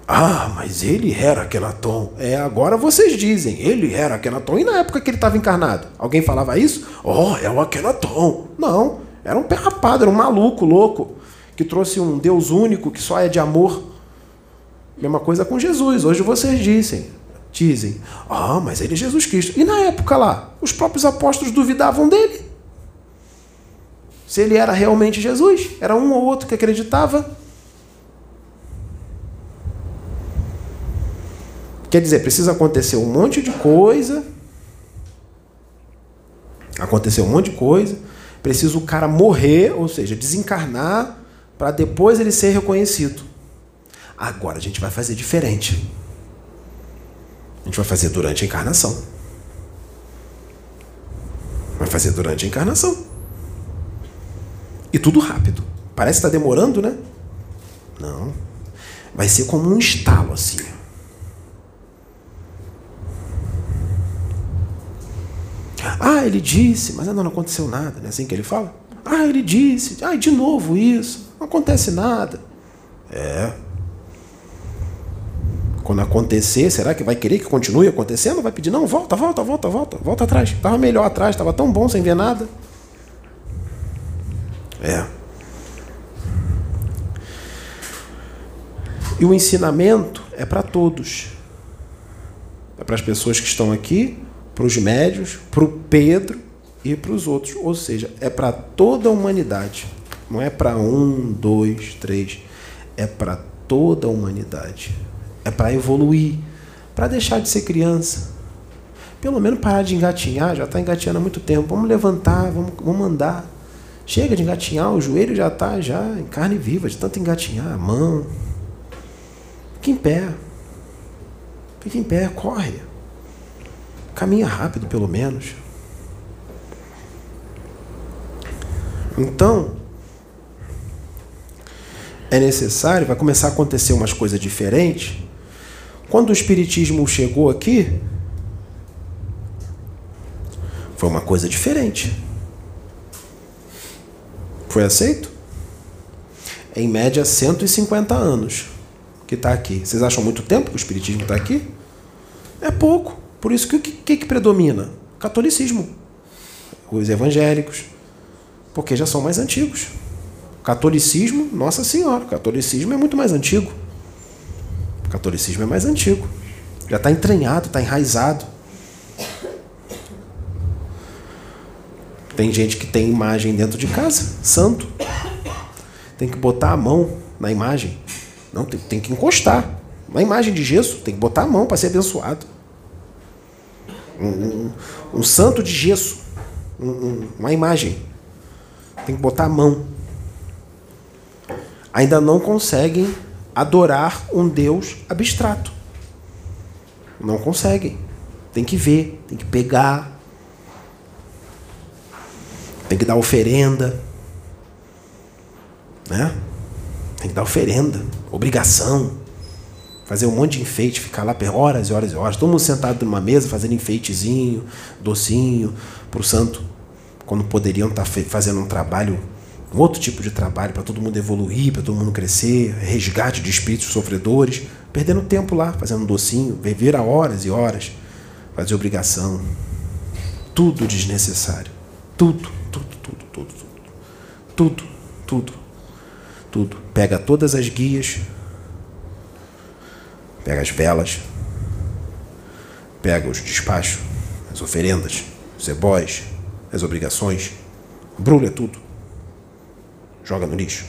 Ah, mas ele era Kenaton. É, agora vocês dizem, ele era Akenaton. E na época que ele estava encarnado? Alguém falava isso? Oh, é o Akenaton. Não, era um pé rapado, era um maluco, louco, que trouxe um Deus único que só é de amor Mesma coisa com Jesus. Hoje vocês dizem, dizem, ah, mas ele é Jesus Cristo. E na época lá, os próprios apóstolos duvidavam dele. Se ele era realmente Jesus, era um ou outro que acreditava. Quer dizer, precisa acontecer um monte de coisa. Aconteceu um monte de coisa. Precisa o cara morrer, ou seja, desencarnar, para depois ele ser reconhecido. Agora a gente vai fazer diferente. A gente vai fazer durante a encarnação. Vai fazer durante a encarnação. E tudo rápido. Parece que está demorando, né? Não. Vai ser como um estalo assim. Ah, ele disse, mas não, não aconteceu nada, não é assim que ele fala? Ah, ele disse, ah, de novo isso, não acontece nada. É. Quando acontecer, será que vai querer que continue acontecendo? Vai pedir, não, volta, volta, volta, volta, volta atrás. Estava melhor atrás, estava tão bom sem ver nada. É. E o ensinamento é para todos. É para as pessoas que estão aqui, para os médios, para o Pedro e para os outros. Ou seja, é para toda a humanidade. Não é para um, dois, três. É para toda a humanidade. É para evoluir, para deixar de ser criança. Pelo menos parar de engatinhar, já está engatinhando há muito tempo. Vamos levantar, vamos, vamos andar. Chega de engatinhar, o joelho já está já em carne viva, de tanto engatinhar, a mão. Fica em pé. Fica em pé, corre. Caminha rápido, pelo menos. Então, é necessário, vai começar a acontecer umas coisas diferentes. Quando o Espiritismo chegou aqui, foi uma coisa diferente. Foi aceito? Em média, 150 anos que está aqui. Vocês acham muito tempo que o Espiritismo está aqui? É pouco. Por isso que o que, que predomina? Catolicismo. Os evangélicos. Porque já são mais antigos. Catolicismo, Nossa Senhora, catolicismo é muito mais antigo. O catolicismo é mais antigo. Já está entranhado, está enraizado. Tem gente que tem imagem dentro de casa, santo. Tem que botar a mão na imagem. Não, tem, tem que encostar. Uma imagem de gesso, tem que botar a mão para ser abençoado um, um, um santo de gesso, um, uma imagem. Tem que botar a mão. Ainda não conseguem adorar um Deus abstrato. Não conseguem. Tem que ver, tem que pegar, tem que dar oferenda. Né? Tem que dar oferenda, obrigação. Fazer um monte de enfeite, ficar lá horas e horas e horas, todo mundo sentado numa mesa fazendo enfeitezinho, docinho para o santo, quando poderiam estar tá fazendo um trabalho, um outro tipo de trabalho para todo mundo evoluir, para todo mundo crescer, resgate de espíritos sofredores, perdendo tempo lá, fazendo um docinho, viver a horas e horas, fazer obrigação, tudo desnecessário, tudo, tudo, tudo, tudo. Pega todas as guias pega as velas, pega os despachos, as oferendas, os ebóis, as obrigações, brulha tudo, joga no lixo.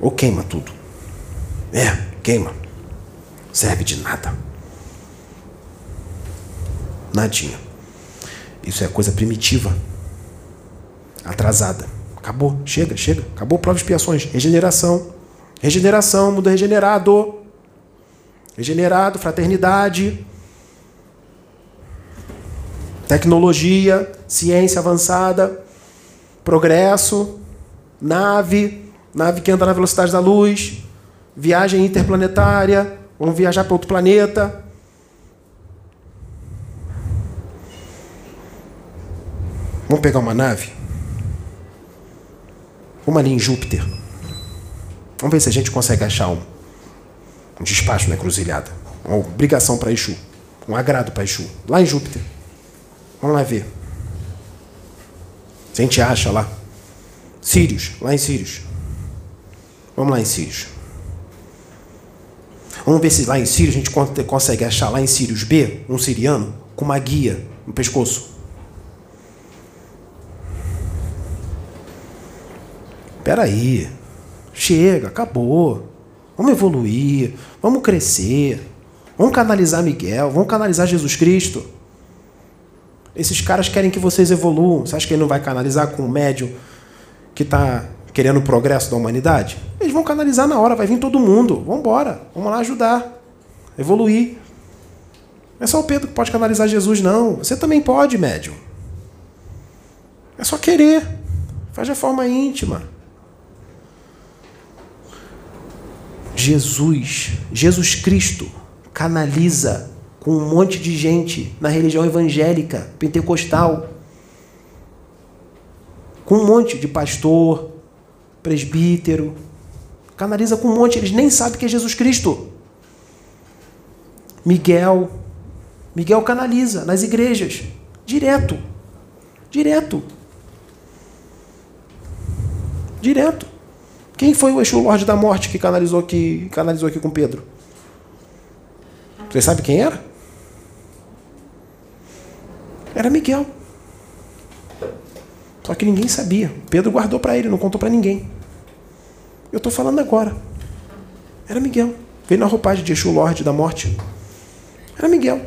Ou queima tudo. É, queima. Serve de nada. Nadinha. Isso é coisa primitiva. Atrasada. Acabou, chega, chega. Acabou provas expiações. Regeneração. Regeneração, mundo regenerado regenerado, fraternidade, tecnologia, ciência avançada, progresso, nave, nave que anda na velocidade da luz, viagem interplanetária, vamos viajar para outro planeta. Vamos pegar uma nave? Vamos ali em Júpiter. Vamos ver se a gente consegue achar um um despacho na encruzilhada, uma obrigação para Exu, um agrado para Exu, lá em Júpiter. Vamos lá ver. Se a gente acha lá. Sírios, lá em Sírios. Vamos lá em Sírios. Vamos ver se lá em Sírios a gente consegue achar lá em Sírios B, um siriano, com uma guia no pescoço. Espera aí. Chega, acabou. Vamos evoluir, vamos crescer, vamos canalizar Miguel, vamos canalizar Jesus Cristo. Esses caras querem que vocês evoluam. Você acha que ele não vai canalizar com o médium que está querendo o progresso da humanidade? Eles vão canalizar na hora, vai vir todo mundo. Vamos embora, vamos lá ajudar, evoluir. Não é só o Pedro que pode canalizar Jesus, não. Você também pode, médium. É só querer. Faz de forma íntima. Jesus, Jesus Cristo, canaliza com um monte de gente na religião evangélica, pentecostal, com um monte de pastor, presbítero, canaliza com um monte, eles nem sabem que é Jesus Cristo. Miguel, Miguel canaliza nas igrejas, direto, direto, direto. Quem foi o Exu Lorde da Morte que canalizou aqui, canalizou aqui com Pedro? Você sabe quem era? Era Miguel. Só que ninguém sabia. Pedro guardou para ele, não contou para ninguém. Eu estou falando agora. Era Miguel. Veio na roupagem de Exu Lorde da Morte. Era Miguel.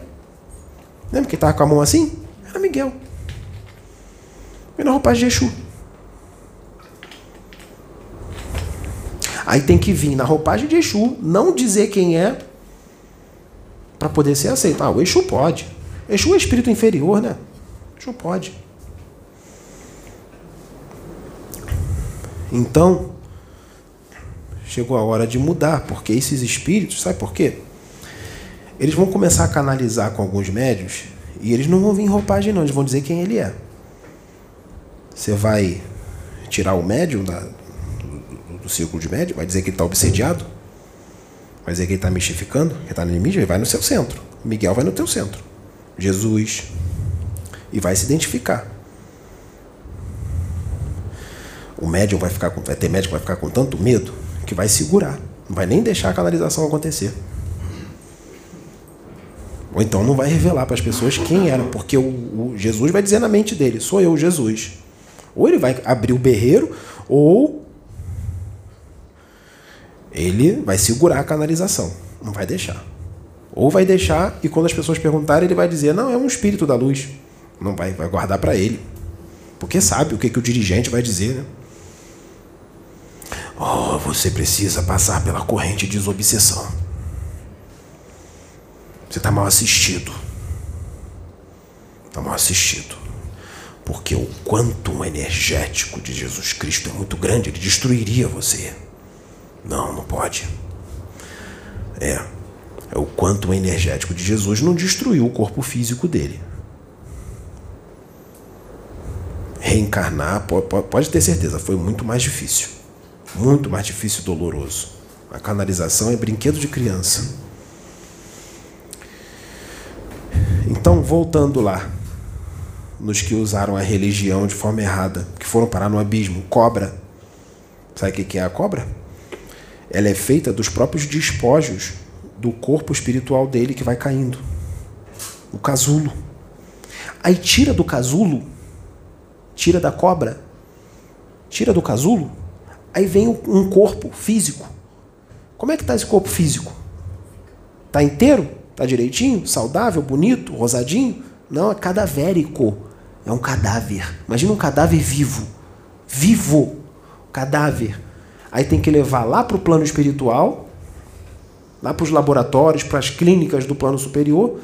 Lembra que estava com a mão assim? Era Miguel. Veio na roupagem de Exu. Aí tem que vir na roupagem de Exu, não dizer quem é, para poder ser aceito. Ah, o Exu pode. Exu é espírito inferior, né? Exu pode. Então, chegou a hora de mudar, porque esses espíritos, sabe por quê? Eles vão começar a canalizar com alguns médios e eles não vão vir em roupagem, não, eles vão dizer quem ele é. Você vai tirar o médium da, círculo de médio, vai dizer que ele está obsediado, vai dizer que ele está mistificando, que está no limite, ele vai no seu centro. Miguel vai no teu centro. Jesus. E vai se identificar. O médium vai ficar com, vai ter médico vai ficar com tanto medo que vai segurar, não vai nem deixar a canalização acontecer. Ou então não vai revelar para as pessoas quem era, porque o, o, Jesus vai dizer na mente dele: sou eu, Jesus. Ou ele vai abrir o berreiro, ou ele vai segurar a canalização, não vai deixar. Ou vai deixar e quando as pessoas perguntarem, ele vai dizer: não, é um espírito da luz. Não vai, vai guardar para ele. Porque sabe o que, que o dirigente vai dizer, né? Oh, você precisa passar pela corrente de desobsessão. Você está mal assistido. Está mal assistido. Porque o quanto energético de Jesus Cristo é muito grande, ele destruiria você. Não, não pode. É. É o quanto energético de Jesus não destruiu o corpo físico dele. Reencarnar, pode ter certeza, foi muito mais difícil. Muito mais difícil e doloroso. A canalização é brinquedo de criança. Então, voltando lá, nos que usaram a religião de forma errada, que foram parar no abismo, cobra. Sabe o que é a cobra? Ela é feita dos próprios despojos do corpo espiritual dele que vai caindo. O casulo. Aí tira do casulo, tira da cobra, tira do casulo, aí vem um corpo físico. Como é que está esse corpo físico? Está inteiro? Está direitinho? Saudável? Bonito? Rosadinho? Não, é cadavérico. É um cadáver. Imagina um cadáver vivo. Vivo. Cadáver Aí tem que levar lá para o plano espiritual, lá para os laboratórios, para as clínicas do plano superior,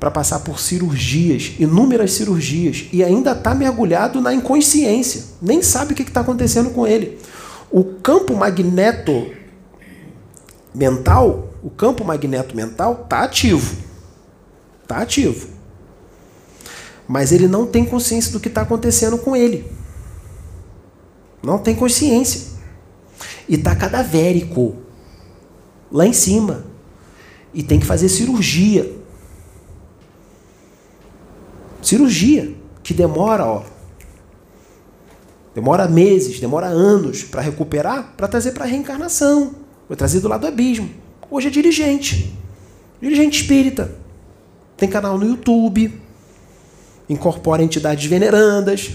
para passar por cirurgias, inúmeras cirurgias, e ainda está mergulhado na inconsciência, nem sabe o que está acontecendo com ele. O campo magneto mental, o campo magneto mental está ativo. Está ativo. Mas ele não tem consciência do que está acontecendo com ele. Não tem consciência e está cadavérico lá em cima e tem que fazer cirurgia. Cirurgia que demora, ó, demora meses, demora anos para recuperar, para trazer para a reencarnação. Foi trazido lá do abismo. Hoje é dirigente, dirigente espírita. Tem canal no YouTube, incorpora entidades venerandas,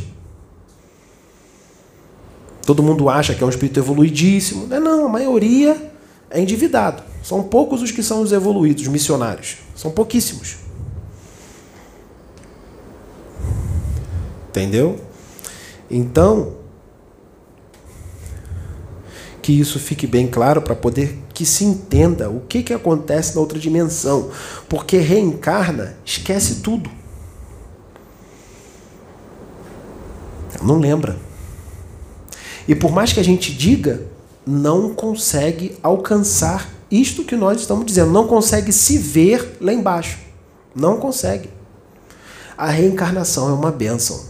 Todo mundo acha que é um espírito evoluidíssimo. Não, é não, a maioria é endividado. São poucos os que são os evoluídos, os missionários. São pouquíssimos. Entendeu? Então, que isso fique bem claro para poder que se entenda o que, que acontece na outra dimensão. Porque reencarna, esquece tudo. Não lembra. E por mais que a gente diga, não consegue alcançar isto que nós estamos dizendo, não consegue se ver lá embaixo. Não consegue. A reencarnação é uma bênção.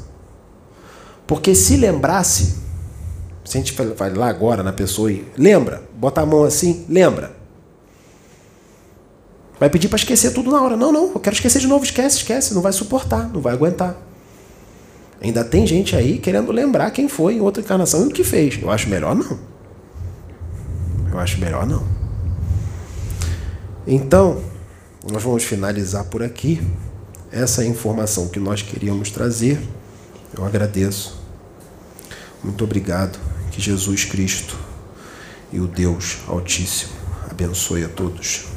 Porque se lembrasse, se a gente vai lá agora na pessoa e lembra, bota a mão assim, lembra. Vai pedir para esquecer tudo na hora. Não, não, eu quero esquecer de novo. Esquece, esquece. Não vai suportar, não vai aguentar. Ainda tem gente aí querendo lembrar quem foi em outra encarnação e o que fez. Eu acho melhor não. Eu acho melhor não. Então, nós vamos finalizar por aqui. Essa é a informação que nós queríamos trazer. Eu agradeço. Muito obrigado. Que Jesus Cristo e o Deus Altíssimo abençoe a todos.